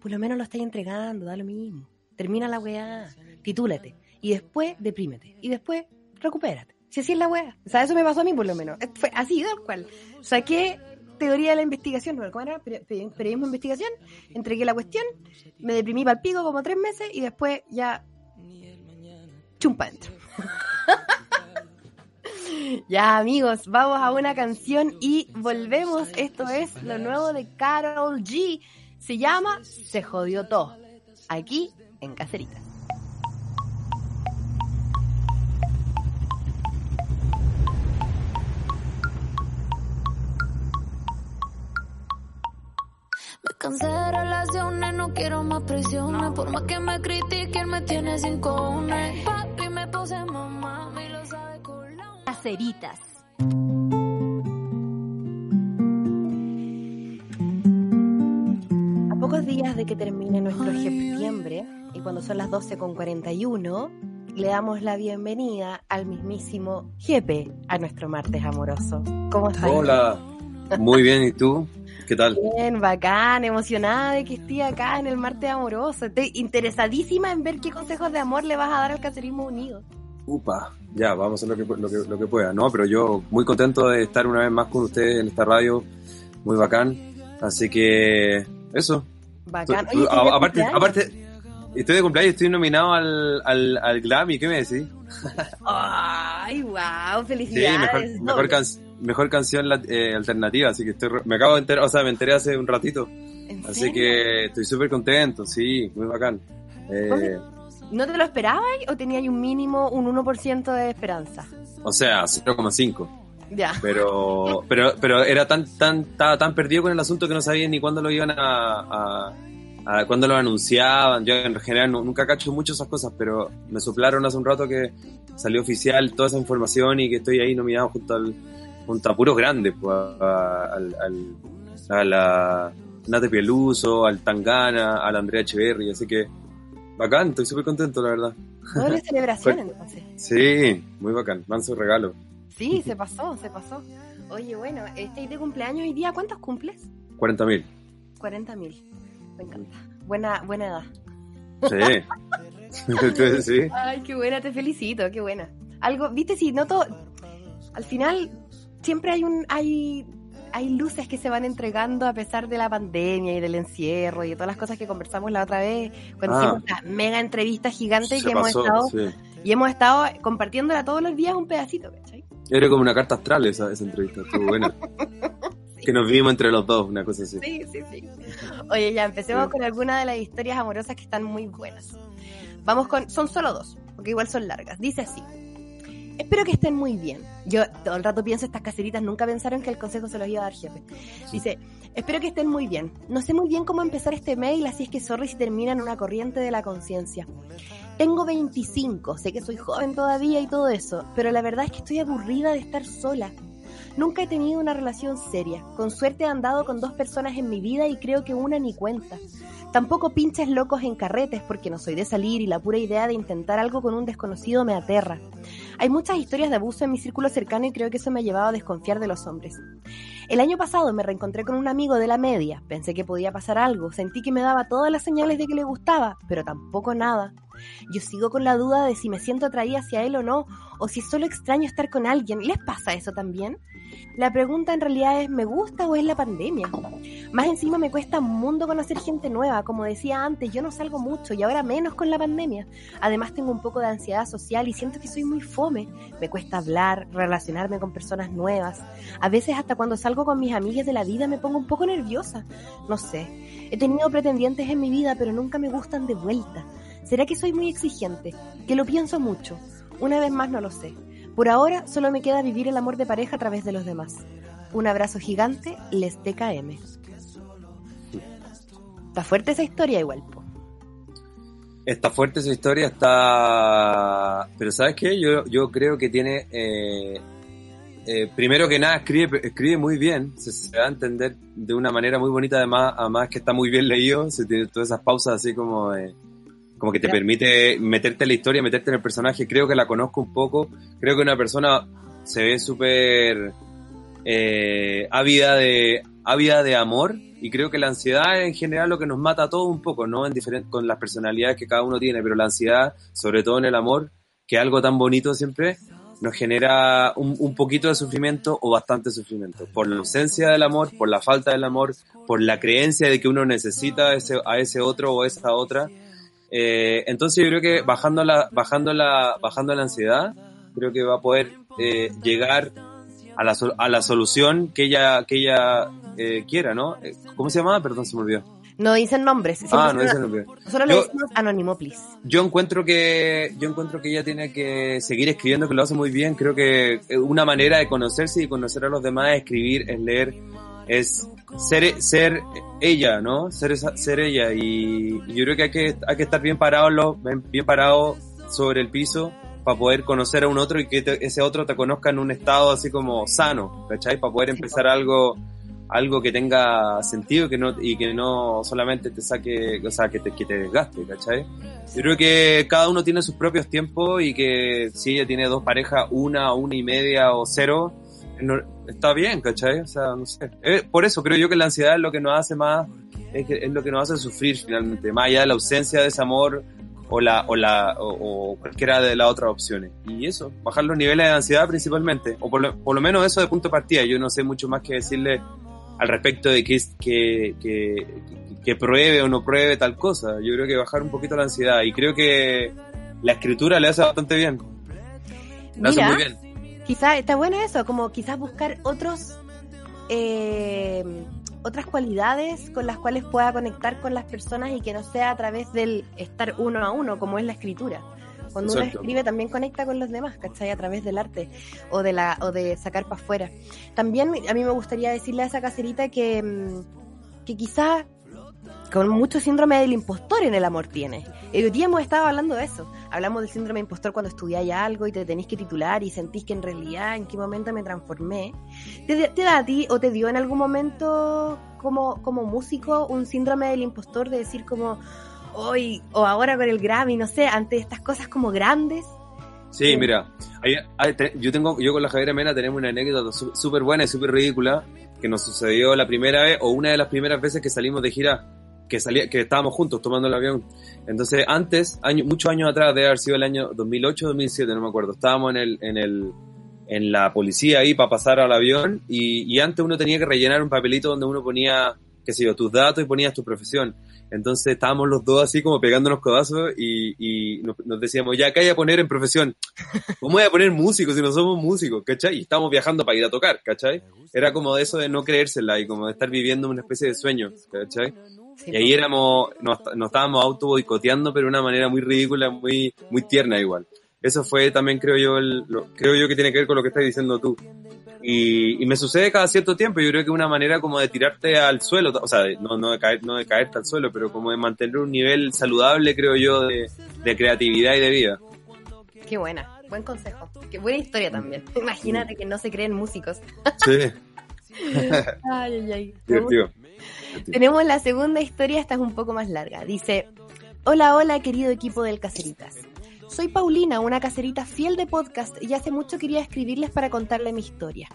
por lo menos lo estáis entregando, da lo mismo. Termina la weá, titúlate. Y después deprímete. Y después recupérate. Si así es la weá. O sea, eso me pasó a mí por lo menos. Fue así, tal cual. Saqué teoría de la investigación, ¿no? ¿cómo era? Peri- peri- Periodismo investigación. Entregué la cuestión, me deprimí para el pico como tres meses y después ya chumpa dentro. ya amigos, vamos a una canción y volvemos. Esto es lo nuevo de Carol G. Se llama Se jodió todo. Aquí en Cacerita. Cansé de relaciones, no quiero más presiones. Por más que me critiquen, me tiene sin cojones. Papi, me puse mamá, y lo sabe con la Caceritas. A pocos días de que termine nuestro septiembre y cuando son las 12 con 41, le damos la bienvenida al mismísimo Jepe a nuestro martes amoroso. ¿Cómo estás? Hola, muy bien, ¿y tú? ¿Qué tal? Bien, bacán, emocionada de que esté acá en el martes amoroso. Estoy interesadísima en ver qué consejos de amor le vas a dar al caserismo unido. Upa, ya, vamos a hacer lo que, lo que, lo que pueda, ¿no? Pero yo muy contento de estar una vez más con ustedes en esta radio, muy bacán. Así que, eso. Bacán. Tú- Oye, tú- ¿tienes a- aparte, aparte, estoy de cumpleaños, estoy nominado al, al, al Grammy, ¿qué me decís? Ay, wow, Sí, felicidades. mejor, doble. mejor, can- mejor canción eh, alternativa, así que estoy, me acabo de enterar, o sea, me enteré hace un ratito. ¿En Así serio? que estoy súper contento, sí, muy bacán. Eh. ¿No te lo esperabas o tenías un mínimo, un 1% de esperanza? o sea, 0,5. Ya. pero pero pero era tan tan estaba tan perdido con el asunto que no sabía ni cuándo lo iban a, a, cuándo lo anunciaban yo en general nu- nunca cacho mucho esas cosas pero me soplaron hace un rato que salió oficial toda esa información y que estoy ahí nominado junto al junto a puros grandes pues, a, al, al- a la Nate Peluso al Tangana a la Andrea Echeverry así que bacán estoy súper contento la verdad Doble celebración entonces. sí muy bacán manso regalo Sí, se pasó, se pasó. Oye, bueno, este de cumpleaños hoy día, ¿cuántos cumples? 40 mil 40 mil. Me encanta. Buena, buena edad. sí sí Ay, qué buena, te felicito, qué buena. Algo, viste, si noto, al final siempre hay un, hay, hay luces que se van entregando a pesar de la pandemia y del encierro y de todas las cosas que conversamos la otra vez cuando Ah. hicimos la mega entrevista gigante que hemos pasó, estado sí. y hemos estado compartiéndola todos los días un pedacito, ¿cachai? Era como una carta astral esa, esa entrevista, estuvo buena. que nos vimos entre los dos, una cosa así. Sí, sí, sí. Oye, ya empecemos con alguna de las historias amorosas que están muy buenas. Vamos con, son solo dos, porque igual son largas. Dice así. Espero que estén muy bien. Yo todo el rato pienso, estas caseritas nunca pensaron que el consejo se los iba a dar jefe. Dice, espero que estén muy bien. No sé muy bien cómo empezar este mail, así es que sorry si termina en una corriente de la conciencia. Tengo 25, sé que soy joven todavía y todo eso, pero la verdad es que estoy aburrida de estar sola. Nunca he tenido una relación seria. Con suerte he andado con dos personas en mi vida y creo que una ni cuenta. Tampoco pinches locos en carretes porque no soy de salir y la pura idea de intentar algo con un desconocido me aterra. Hay muchas historias de abuso en mi círculo cercano y creo que eso me ha llevado a desconfiar de los hombres. El año pasado me reencontré con un amigo de la media. Pensé que podía pasar algo. Sentí que me daba todas las señales de que le gustaba, pero tampoco nada. Yo sigo con la duda de si me siento atraída hacia él o no, o si solo extraño estar con alguien. ¿Les pasa eso también? La pregunta en realidad es, ¿me gusta o es la pandemia? Más encima me cuesta un mundo conocer gente nueva. Como decía antes, yo no salgo mucho y ahora menos con la pandemia. Además tengo un poco de ansiedad social y siento que soy muy fome. Me cuesta hablar, relacionarme con personas nuevas. A veces hasta cuando salgo con mis amigas de la vida me pongo un poco nerviosa. No sé. He tenido pretendientes en mi vida, pero nunca me gustan de vuelta. ¿Será que soy muy exigente? Que lo pienso mucho. Una vez más no lo sé. Por ahora solo me queda vivir el amor de pareja a través de los demás. Un abrazo gigante, les TKM. Está fuerte esa historia igual, po. Está fuerte esa historia, está... Pero ¿sabes qué? Yo, yo creo que tiene... eh, eh, primero que nada, escribe, escribe muy bien, se, se va a entender de una manera muy bonita, además, además que está muy bien leído, se tiene todas esas pausas así como... eh, como que te permite meterte en la historia, meterte en el personaje. Creo que la conozco un poco. Creo que una persona se ve súper eh, ávida de ávida de amor y creo que la ansiedad en general lo que nos mata a todos un poco, ¿no? En diferen- con las personalidades que cada uno tiene, pero la ansiedad, sobre todo en el amor, que es algo tan bonito siempre, nos genera un, un poquito de sufrimiento o bastante sufrimiento. Por la ausencia del amor, por la falta del amor, por la creencia de que uno necesita a ese, a ese otro o esa otra. Eh, entonces yo creo que bajando la, bajando la, bajando la ansiedad, creo que va a poder eh, llegar a la, a la solución que ella, que ella eh, quiera, ¿no? Eh, ¿Cómo se llama? Perdón, se me olvidó. No dicen nombres. Ah, no, ese no olvidó. Solo le decimos anónimo, please. Yo encuentro que, yo encuentro que ella tiene que seguir escribiendo, que lo hace muy bien. Creo que eh, una manera de conocerse y conocer a los demás es escribir, es leer, es ser, ser ella, ¿no? Ser, esa- ser ella. Y, y yo creo que hay que, hay que estar bien parado, bien parado sobre el piso para poder conocer a un otro y que te- ese otro te conozca en un estado así como sano, ¿cachai? Para poder empezar algo, algo que tenga sentido que no, y que no solamente te saque, o sea, que te, que te desgaste, ¿cachai? Yo creo que cada uno tiene sus propios tiempos y que si ella tiene dos parejas, una, una y media o cero, está bien, ¿cachai? O sea, no sé. Eh, por eso creo yo que la ansiedad es lo que nos hace más, es, que- es lo que nos hace sufrir finalmente, más allá de la ausencia de ese amor o la, o la, o, o cualquiera de las otras opciones. Y eso, bajar los niveles de ansiedad principalmente, o por lo, por lo menos eso de punto de partida. Yo no sé mucho más que decirle al respecto de que, es- que, que, que pruebe o no pruebe tal cosa. Yo creo que bajar un poquito la ansiedad y creo que la escritura le hace bastante bien. Le hace Mira, muy bien. Quizás está bueno eso, como quizás buscar otros eh, otras cualidades con las cuales pueda conectar con las personas y que no sea a través del estar uno a uno, como es la escritura. Cuando uno escribe también conecta con los demás, ¿cachai? A través del arte o de la o de sacar para afuera. También a mí me gustaría decirle a esa caserita que, mm, que quizá con mucho síndrome del impostor en el amor tiene. Hoy día hemos estado hablando de eso. Hablamos del síndrome impostor cuando estudiáis algo y te tenéis que titular y sentís que en realidad en qué momento me transformé. ¿Te, te da a ti o te dio en algún momento como, como músico un síndrome del impostor de decir como hoy o ahora con el Grammy, no sé, ante estas cosas como grandes? Sí, mira, hay- hay- te- yo tengo, yo con la Javiera Mena tenemos una anécdota súper buena y súper ridícula que nos sucedió la primera vez o una de las primeras veces que salimos de gira, que salía, que estábamos juntos tomando el avión. Entonces, antes, año, muchos años atrás, debe haber sido el año 2008 2007, no me acuerdo. Estábamos en el, en el, en la policía ahí para pasar al avión y, y antes uno tenía que rellenar un papelito donde uno ponía qué sé yo, tus datos y ponías tu profesión. Entonces estábamos los dos así como pegándonos codazos y, y nos, nos decíamos, ya, acá hay a poner en profesión. ¿Cómo voy a poner músicos si no somos músicos? ¿Cachai? Y estamos viajando para ir a tocar, ¿cachai? Era como de eso de no creérsela y como de estar viviendo una especie de sueño, ¿cachai? Sí, Y ahí éramos, nos, nos estábamos auto boicoteando, pero de una manera muy ridícula, muy, muy tierna igual. Eso fue también, creo yo, el- lo- creo yo que tiene que ver con lo que estás diciendo tú. Y, y me sucede cada cierto tiempo, yo creo que una manera como de tirarte al suelo, o sea, de- no, no, de caer, no de caerte al suelo, pero como de mantener un nivel saludable, creo yo, de, de creatividad y de vida. Qué buena, buen consejo. Qué buena historia también. Imagínate que no se creen músicos. Sí, Ay, ay, ay. Me gusta. divertido. Tenemos la segunda historia, esta es un poco más larga. Dice, hola, hola querido equipo del Caceritas. Soy Paulina, una caserita fiel de podcast y hace mucho quería escribirles para contarle mi historia.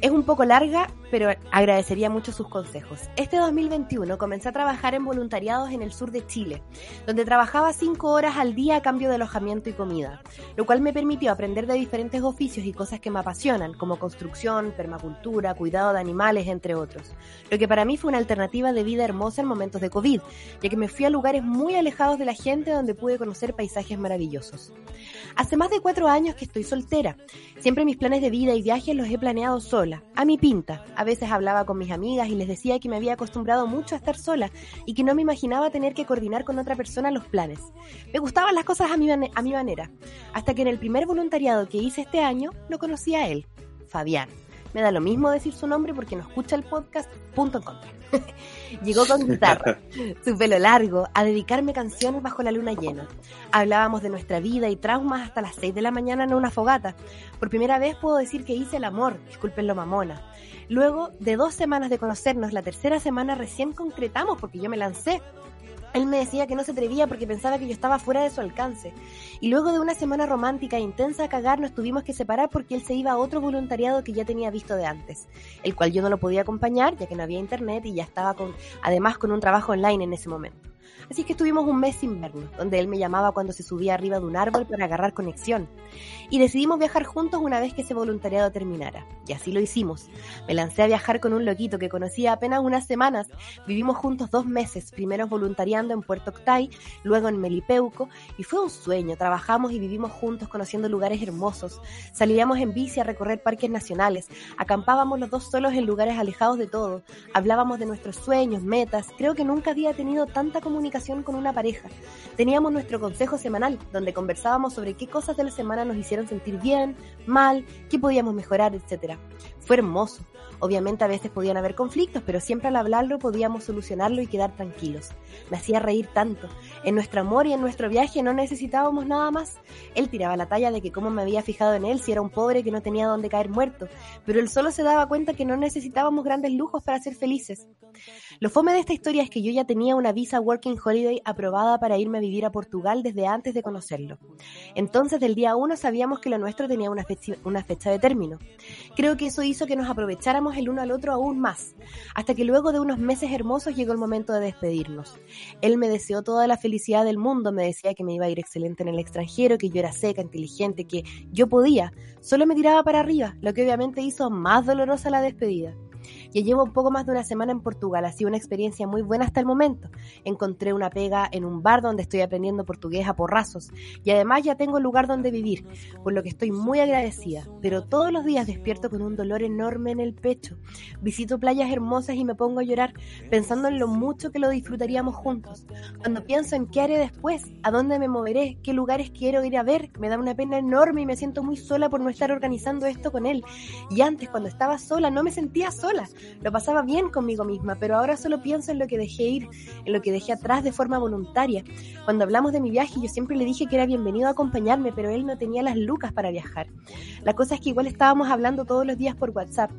Es un poco larga, pero agradecería mucho sus consejos. Este 2021 comencé a trabajar en voluntariados en el sur de Chile, donde trabajaba cinco horas al día a cambio de alojamiento y comida, lo cual me permitió aprender de diferentes oficios y cosas que me apasionan, como construcción, permacultura, cuidado de animales, entre otros. Lo que para mí fue una alternativa de vida hermosa en momentos de COVID, ya que me fui a lugares muy alejados de la gente donde pude conocer paisajes maravillosos. Hace más de cuatro años que estoy soltera. Siempre mis planes de vida y viajes los he planeado sola, a mi pinta. A veces hablaba con mis amigas y les decía que me había acostumbrado mucho a estar sola y que no me imaginaba tener que coordinar con otra persona los planes. Me gustaban las cosas a mi, a mi manera, hasta que en el primer voluntariado que hice este año lo conocí a él, Fabián. Me da lo mismo decir su nombre porque no escucha el podcast, punto en contra. Llegó con guitarra, su pelo largo, a dedicarme canciones bajo la luna llena. Hablábamos de nuestra vida y traumas hasta las 6 de la mañana en una fogata. Por primera vez puedo decir que hice el amor, disculpen lo mamona. Luego de dos semanas de conocernos, la tercera semana recién concretamos porque yo me lancé. Él me decía que no se atrevía porque pensaba que yo estaba fuera de su alcance. Y luego de una semana romántica e intensa a cagar nos tuvimos que separar porque él se iba a otro voluntariado que ya tenía visto de antes, el cual yo no lo podía acompañar ya que no había internet y ya estaba con, además con un trabajo online en ese momento. Así que estuvimos un mes sin vernos, donde él me llamaba cuando se subía arriba de un árbol para agarrar conexión. Y decidimos viajar juntos una vez que ese voluntariado terminara. Y así lo hicimos. Me lancé a viajar con un loquito que conocía apenas unas semanas. Vivimos juntos dos meses, primero voluntariando en Puerto Octay, luego en Melipeuco, y fue un sueño. Trabajamos y vivimos juntos conociendo lugares hermosos. Salíamos en bici a recorrer parques nacionales, acampábamos los dos solos en lugares alejados de todo, hablábamos de nuestros sueños, metas. Creo que nunca había tenido tanta comunicación con una pareja. Teníamos nuestro consejo semanal, donde conversábamos sobre qué cosas de la semana nos hicieron sentir bien, mal, qué podíamos mejorar, etc. Fue hermoso. Obviamente a veces podían haber conflictos, pero siempre al hablarlo podíamos solucionarlo y quedar tranquilos. Me hacía reír tanto. En nuestro amor y en nuestro viaje no necesitábamos nada más. Él tiraba la talla de que cómo me había fijado en él si era un pobre que no tenía dónde caer muerto, pero él solo se daba cuenta que no necesitábamos grandes lujos para ser felices. Lo fome de esta historia es que yo ya tenía una visa Working Holiday aprobada para irme a vivir a Portugal desde antes de conocerlo. Entonces, del día uno sabíamos que lo nuestro tenía una fecha, de término. Creo que eso hizo que nos aprovecháramos el uno al otro aún más, hasta que luego de unos meses hermosos llegó el momento de despedirnos. Él me deseó toda la felicidad del mundo, me decía que me iba a ir excelente en el extranjero, que yo era seca, inteligente, que yo podía. Solo me tiraba para arriba, lo que obviamente hizo más dolorosa la despedida. Ya llevo un poco más de una semana en Portugal, ha sido una experiencia muy buena hasta el momento. Encontré una pega en un bar donde estoy aprendiendo portugués a porrazos y además ya tengo lugar donde vivir, por lo que estoy muy agradecida, pero todos los días despierto con un dolor enorme en el pecho. Visito playas hermosas y me pongo a llorar pensando en lo mucho que lo disfrutaríamos juntos. Cuando pienso en qué haré después, a dónde me moveré, qué lugares quiero ir a ver, me da una pena enorme y me siento muy sola por no estar organizando esto con él. Y antes, cuando estaba sola, no me sentía sola. Lo pasaba bien conmigo misma, pero ahora solo pienso en lo que dejé ir, en lo que dejé atrás de forma voluntaria. Cuando hablamos de mi viaje, yo siempre le dije que era bienvenido a acompañarme, pero él no tenía las lucas para viajar. La cosa es que igual estábamos hablando todos los días por WhatsApp.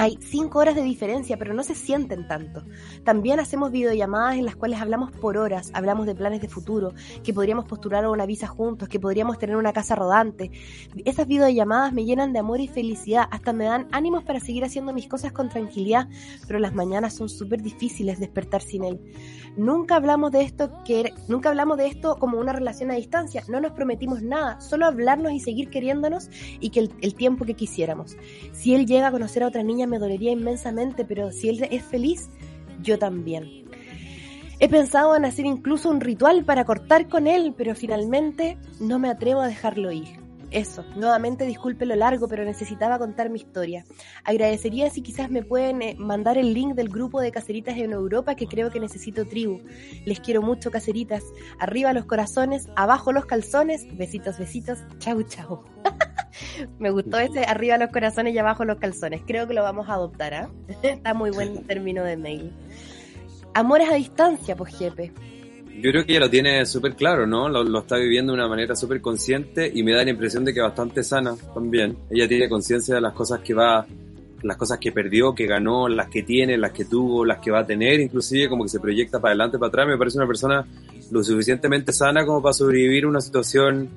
Hay cinco horas de diferencia, pero no se sienten tanto. También hacemos videollamadas en las cuales hablamos por horas, hablamos de planes de futuro, que podríamos postular a una visa juntos, que podríamos tener una casa rodante. Esas videollamadas me llenan de amor y felicidad, hasta me dan ánimos para seguir haciendo mis cosas con tranquilidad, pero las mañanas son súper difíciles despertar sin él. Nunca hablamos de esto que nunca hablamos de esto como una relación a distancia, no nos prometimos nada, solo hablarnos y seguir queriéndonos y que el, el tiempo que quisiéramos. Si él llega a conocer a otra niña me dolería inmensamente, pero si él es feliz, yo también. He pensado en hacer incluso un ritual para cortar con él, pero finalmente no me atrevo a dejarlo ir. Eso, nuevamente disculpe lo largo, pero necesitaba contar mi historia. Agradecería si quizás me pueden eh, mandar el link del grupo de caseritas en Europa que creo que necesito tribu. Les quiero mucho, caseritas. Arriba los corazones, abajo los calzones. Besitos, besitos. Chau, chau. me gustó ese arriba los corazones y abajo los calzones. Creo que lo vamos a adoptar, ¿ah? Está muy buen término de mail. Amores a distancia, pues, jefe. Yo creo que ella lo tiene súper claro, ¿no? Lo, está viviendo de una manera súper consciente y me da la impresión de que bastante sana también. Ella tiene conciencia de las cosas que va, las cosas que perdió, que ganó, las que tiene, las que tuvo, las que va a tener, inclusive como que se proyecta para adelante, para atrás. Me parece una persona lo suficientemente sana como para sobrevivir una situación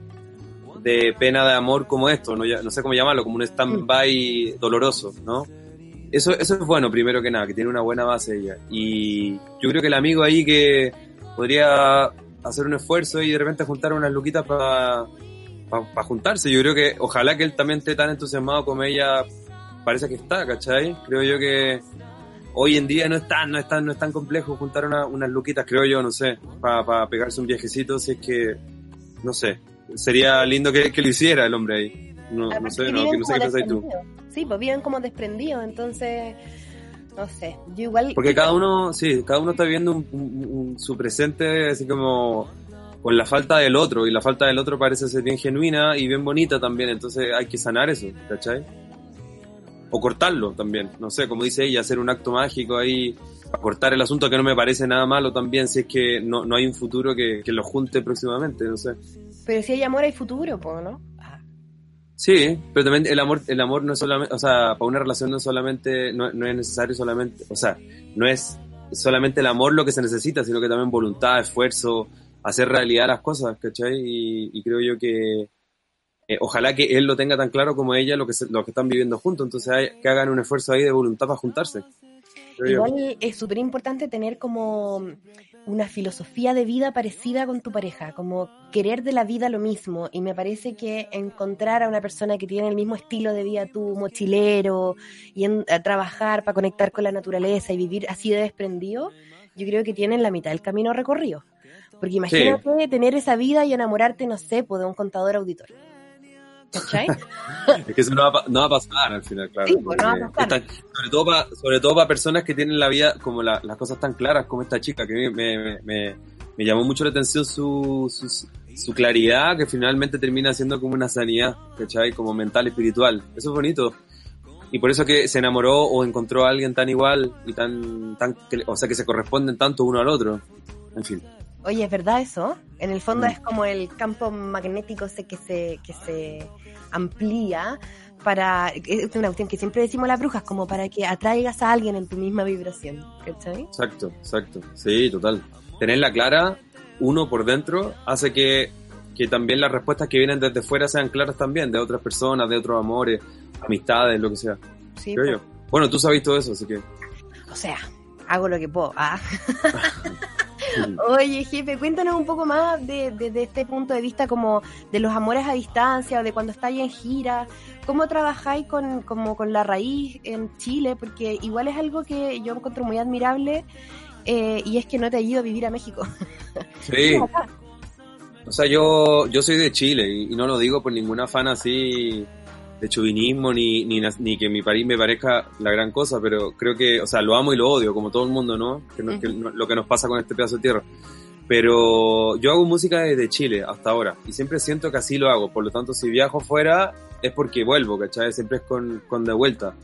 de pena de amor como esto, no, no sé cómo llamarlo, como un stand-by doloroso, ¿no? Eso, eso es bueno, primero que nada, que tiene una buena base ella. Y yo creo que el amigo ahí que podría hacer un esfuerzo y de repente juntar unas luquitas para juntarse. Yo creo que ojalá que él también esté tan entusiasmado como ella parece que está, ¿cachai? Creo yo que hoy en día no es tan, no es tan, no es tan complejo juntar una- unas luquitas, creo yo, no sé, para pegarse un viajecito, si es que, no sé, sería lindo que, que lo hiciera el hombre ahí. No, no sé, no, que no sé qué pensáis tú. Sí, pues viven como desprendidos, entonces, no sé. Yo igual. Porque cada uno, sí, cada uno está viviendo un- un- un- su presente así como con la falta del otro, y la falta del otro parece ser bien genuina y bien bonita también, entonces hay que sanar eso, ¿cachai? O cortarlo también, no sé, como dice ella, hacer un acto mágico ahí, cortar el asunto que no me parece nada malo también, si es que no, no hay un futuro que, que lo junte próximamente, no sé. Pero si hay amor, hay futuro, pues, ¿no? Sí, pero también el amor, el amor no es solamente, o sea, para una relación no es solamente, no, no es necesario solamente, o sea, no es solamente el amor lo que se necesita, sino que también voluntad, esfuerzo, hacer realidad las cosas, ¿cachai? Y, y creo yo que eh, ojalá que él lo tenga tan claro como ella lo que, se- lo que están viviendo juntos, entonces hay- que hagan un esfuerzo ahí de voluntad para juntarse. Igual es súper importante tener como una filosofía de vida parecida con tu pareja, como querer de la vida lo mismo. Y me parece que encontrar a una persona que tiene el mismo estilo de vida tú, mochilero, y en- a trabajar para conectar con la naturaleza y vivir así de desprendido, yo creo que tienen la mitad del camino recorrido. Porque imagínate tener esa vida y enamorarte, no sé, pues, de un contador auditor. ¿Cachai? Es que eso no va, a pa- no va a pasar al final, claro. Sí, pues, no va a pasar. están- sobre todo para sobre todo para personas que tienen la vida como la- las cosas tan claras como esta chica que me, me, me, me llamó mucho la atención su, su, su claridad que finalmente termina siendo como una sanidad, ¿cachai? Como mental, espiritual. Eso es bonito. Y por eso que se enamoró o encontró a alguien tan igual y tan, tan, o sea, que se corresponden tanto uno al otro. En fin. Oye, ¿es verdad eso? En el fondo Mm. es como el campo magnético que se, que se amplía para... Es una cuestión que siempre decimos las brujas, como para que atraigas a alguien en tu misma vibración. ¿Cachai? Exacto, exacto. Sí, total. Tenerla clara, uno por dentro, hace que, que también las respuestas que vienen desde fuera sean claras también, de otras personas, de otros amores, amistades, lo que sea. Sí, Creo yo. Bueno, tú sabes todo eso, así que... O sea, hago lo que puedo. Ah. Oye, jefe, cuéntanos un poco más de, de- de este punto de vista como de los amores a distancia o de cuando estáis en gira. ¿Cómo trabajáis con, como con la raíz en Chile? Porque igual es algo que yo encuentro muy admirable eh, y es que no te ha ido a vivir a México. Sí. O sea, yo, yo soy de Chile y, y no lo digo por ningún afán así de chauvinismo ni, ni, ni que mi país me parezca la gran cosa, pero creo que, o sea, lo amo y lo odio, como todo el mundo, ¿no? Que no- que no- lo que nos pasa con este pedazo de tierra. Pero yo hago música desde Chile hasta ahora y siempre siento que así lo hago. Por lo tanto, si viajo fuera es porque vuelvo, ¿cachai? Siempre es con, con de vuelta.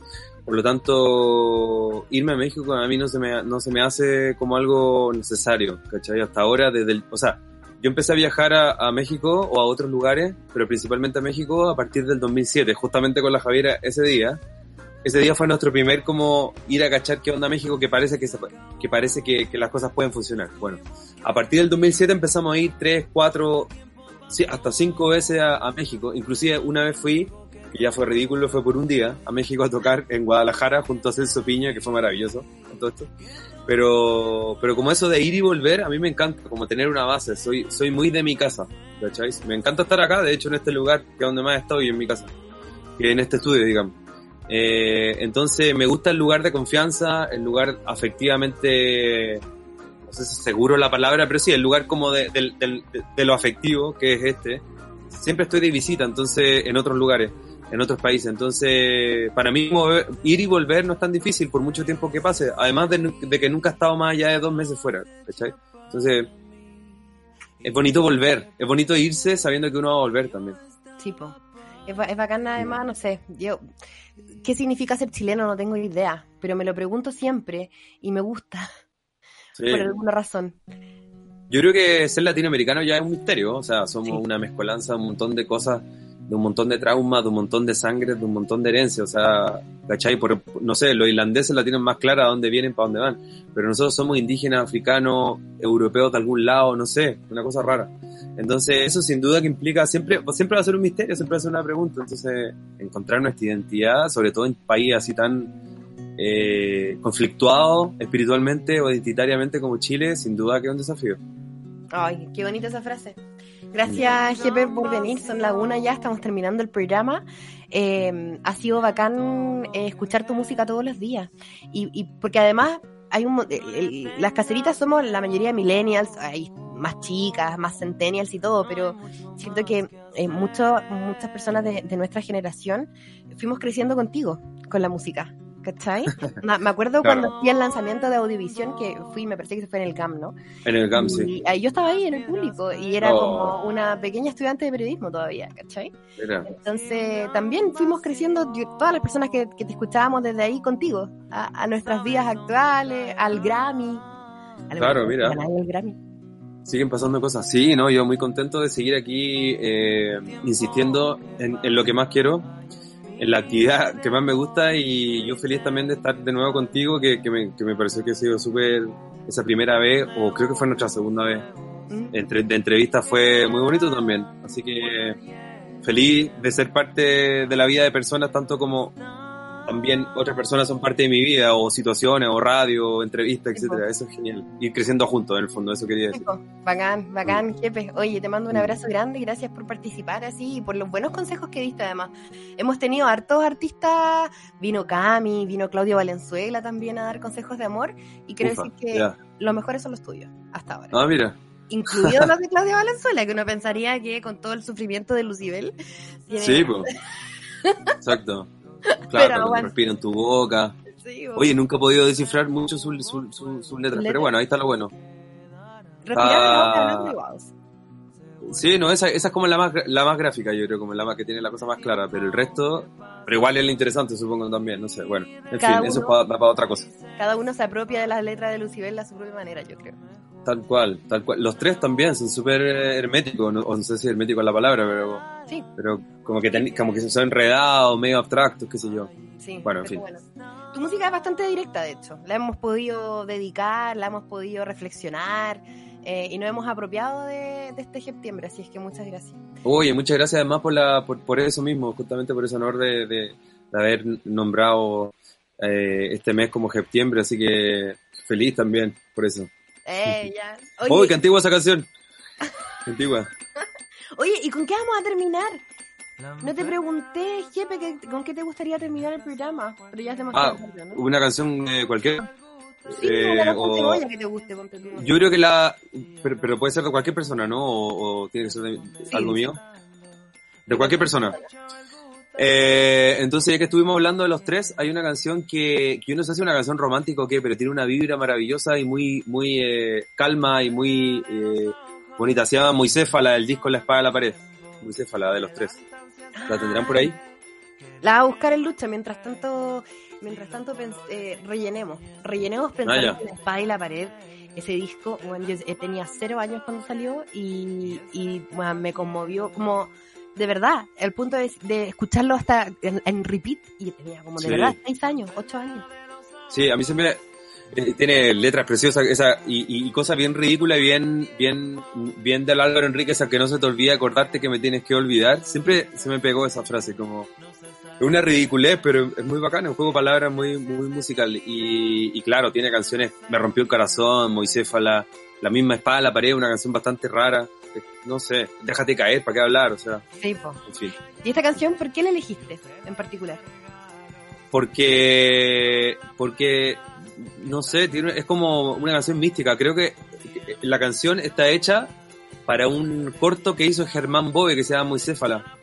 Por lo tanto, irme a México a mí no se me, no se me hace como algo necesario, ¿cachai? Hasta ahora, desde el, o sea, yo empecé a viajar a, México o a otros lugares, pero principalmente a México a partir del 2007, justamente con la Javiera ese día. Ese día fue nuestro primer como ir a cachar qué onda México, que parece que, se- que parece que, las cosas pueden funcionar. Bueno, a partir del 2007 empezamos a ir tres, cuatro, sí, hasta cinco veces a, México. Inclusive una vez fui, que ya fue ridículo, fue por un día, a México a tocar en Guadalajara junto a Celso Piña, que fue maravilloso todo esto. Pero, pero como eso de ir y volver, a mí me encanta, como tener una base. Soy, soy muy de mi casa, ¿cachai? Me encanta estar acá, de hecho, en este lugar, que es donde más he estado y en mi casa. Que en este estudio, digamos. Eh, entonces me gusta el lugar de confianza, el lugar afectivamente, no sé si seguro la palabra, pero sí, el lugar como de, del- de- de lo afectivo, que es este. Siempre estoy de visita, entonces, en otros lugares, en otros países. Entonces, para mí mover- ir y volver no es tan difícil por mucho tiempo que pase. Además de, de que nunca he estado más allá de dos meses fuera, ¿cachai? Entonces, es bonito volver, es bonito irse sabiendo que uno va a volver también. Sí, po. Es, es bacán además, no sé, yo, ¿qué significa ser chileno? No tengo idea, pero me lo pregunto siempre y me gusta, Sí. por alguna razón. Yo creo que ser latinoamericano ya es un misterio, o sea, somos Sí. una mezcolanza un montón de cosas, de un montón de traumas, de un montón de sangre, de un montón de herencia, o sea, ¿cachai? Por, no sé, los irlandeses la tienen más clara a dónde vienen, para dónde van, pero nosotros somos indígenas, africanos, europeos de algún lado, no sé, una cosa rara. Entonces, eso sin duda que implica, siempre, siempre va a ser un misterio, siempre va a ser una pregunta, entonces, encontrar nuestra identidad, sobre todo en países así tan eh, conflictuado espiritualmente o identitariamente como Chile, sin duda que es un desafío. Ay, qué bonita esa frase. Gracias, GP, por venir. Son la una ya, estamos terminando el programa. Eh, ha sido bacán eh, escuchar tu música todos los días. Y, y porque además, hay un, mo- el- las caseritas somos la mayoría millennials, hay más chicas, más centennials y todo, pero siento que eh, muchas personas de nuestra generación fuimos creciendo contigo, con la música. ¿Cachai? Me acuerdo Claro. cuando fui al lanzamiento de Audiovisión, que fui, me parece que fue en el CAM, ¿no? En el GAM, Y sí. ahí yo estaba ahí en el público y era Oh. como una pequeña estudiante de periodismo todavía, ¿cachai? Entonces también fuimos creciendo, todas las personas que, que te escuchábamos desde ahí contigo, a, a nuestras vidas actuales, al Grammy. Al Claro, mira. el Grammy. Siguen pasando cosas. Sí, no, yo muy contento de seguir aquí eh, insistiendo en, en lo que más quiero, en la actividad que más me gusta y yo feliz también de estar de nuevo contigo, que, que, me, que me pareció que ha sido súper esa primera vez, o creo que fue nuestra segunda vez, Mm. entre, de entrevista fue muy bonito también. Así que feliz de ser parte de la vida de personas, tanto como también otras personas son parte de mi vida, o situaciones, o radio, entrevistas, etcétera. Eso es genial. Ir creciendo juntos, en el fondo, eso quería decir. Bacán, bacán, jefe. Oye, te mando un Mm. abrazo grande y gracias por participar así y por los buenos consejos que diste además. Hemos tenido hartos artistas, vino Cami, vino Claudio Valenzuela también a dar consejos de amor y quiero Ufa, decir que los mejores son los tuyos, hasta ahora. Ah, mira. Incluidos los de Claudio Valenzuela, que uno pensaría que con todo el sufrimiento de Lucibel. tiene- Sí, pues. Exacto. Pero Claro, cuando aguanta. respira en tu boca. Sí. Oye, nunca he podido descifrar mucho sus su, letras, Letra. pero bueno, ahí está lo bueno. Respirar en la boca, ah. hablar privados. Sí, no, esa, esa es como la más, la más gráfica, yo creo, como la más que tiene la cosa más clara, pero el resto, pero igual es lo interesante, supongo también, no sé, bueno, en Cada fin, eso uno- pa- da para otra cosa. Cada uno se apropia de las letras de Lucibel a su propia manera, yo creo. Tal cual, tal cual. Los tres también son súper eh, herméticos, no, o no sé si hermético es la palabra, pero, Sí, pero como que ten- como que son enredados, medio abstractos, qué sé yo. sí. Bueno, en fin. Tu música es bastante directa, de hecho. La hemos podido dedicar, la hemos podido reflexionar eh, y nos hemos apropiado de, de este septiembre, así es que muchas gracias. Oye, muchas gracias además por, la, por, por eso mismo, justamente por ese honor de, de, de haber nombrado eh, este mes como septiembre, así que feliz también por eso. Eh, ya. Uy, Oye, qué antigua esa canción. Qué antigua. oye, ¿y con qué vamos a terminar? No te pregunté, Jepe, que- ¿con qué te gustaría terminar el programa? Pero ya es demasiado Ah, tarde, ¿no? una canción eh, cualquiera. Sí, Eh, o- que te guste. Yo creo que la. Pero, pero puede ser de cualquier persona, ¿no? O, o tiene que ser de Sí. algo mío. De cualquier persona. Eh, entonces, ya que estuvimos hablando de los tres, hay una canción que, que yo no sé si es una canción romántica o qué, pero tiene una vibra maravillosa y muy, muy eh, calma y muy eh, bonita. Se llama Moiséfala, el disco La Espada de la Pared. Moiséfala, de los tres. ¿La tendrán por ahí? La va a buscar en lucha, mientras tanto, mientras tanto eh, rellenemos. Rellenemos pensando Ah, en la espada y la pared. Ese disco, bueno, yo eh, tenía cero años cuando salió y, y bueno, me conmovió como de verdad, el punto de, de escucharlo hasta en, en repeat y tenía como de Sí. verdad seis años, ocho años. Sí, a mí siempre eh, tiene letras preciosas esa, y, y, y cosas bien ridículas y bien, bien, bien del Álvaro Enríquez a que no se te olvide acordarte que me tienes que olvidar. Siempre se me pegó esa frase como es una ridiculez, pero es muy bacana, es un juego de palabras muy, muy musical. Y, y claro, tiene canciones, Me rompió el corazón, Moiséfala, La misma espada la pared, una canción bastante rara. No sé, déjate caer, ¿para qué hablar? O sea, Sí, en fin. ¿Y esta canción por qué la elegiste en particular? porque, porque, no sé, tiene, es como una canción mística. Creo que la canción está hecha para un corto que hizo Germán Bobe que se llama Moiséfala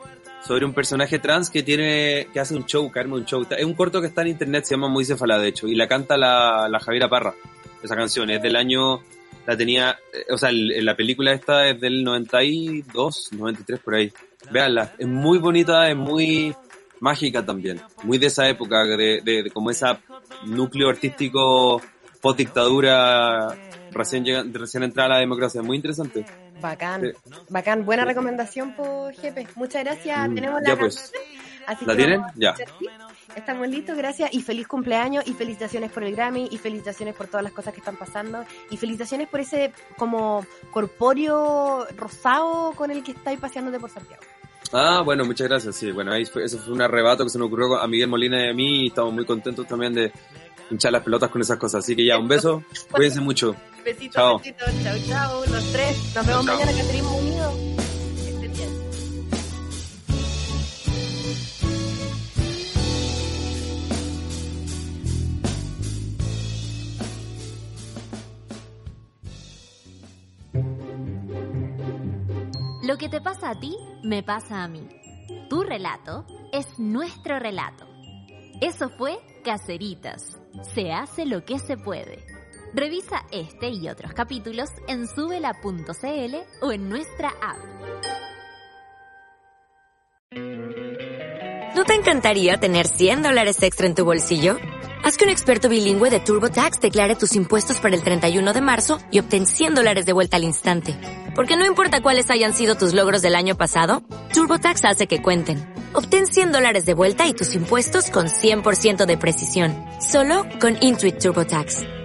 sobre un personaje trans que tiene que hace un show, caerme un show. Es un corto que está en internet, se llama Moiséfala de hecho, y la canta la, la Javiera Parra. Esa canción es del año, la tenía, eh, o sea, la película esta es del 92, 93 por ahí. Véanla, es muy bonita, es muy mágica también, muy de esa época, de, de, de como esa núcleo artístico post dictadura recién llega, recién entrada a la democracia, muy interesante. Bacán, Sí. bacán. Buena recomendación por Jepe. Muchas gracias. Mm, Tenemos ya la pues. así ¿La tienen? Ya. Estamos listos, gracias. Y feliz cumpleaños y felicitaciones por el Grammy y felicitaciones por todas las cosas que están pasando y felicitaciones por ese como corpóreo rosado con el que estáis paseándote por Santiago. Ah, bueno, muchas gracias. Sí, bueno, ahí fue, eso fue un arrebato que se nos ocurrió a Miguel Molina y a mí y estamos muy contentos también de hinchar las pelotas con esas cosas. Así que ya, un beso, cuídense mucho. Besitos, Chao. besitos, chao, chao, los tres. Nos vemos Chao. mañana, Caterina Unido. Que estén bien. Lo que te pasa a ti, me pasa a mí. Tu relato es nuestro relato. Eso fue Caceritas. Se hace lo que se puede. Revisa este y otros capítulos en subela.cl o en nuestra app. ¿No te encantaría tener 100 dólares extra en tu bolsillo? Haz que un experto bilingüe de TurboTax declare tus impuestos para el 31 de marzo y obtén 100 dólares de vuelta al instante. Porque no importa cuáles hayan sido tus logros del año pasado, TurboTax hace que cuenten. Obtén 100 dólares de vuelta y tus impuestos con 100% de precisión. Solo con Intuit TurboTax.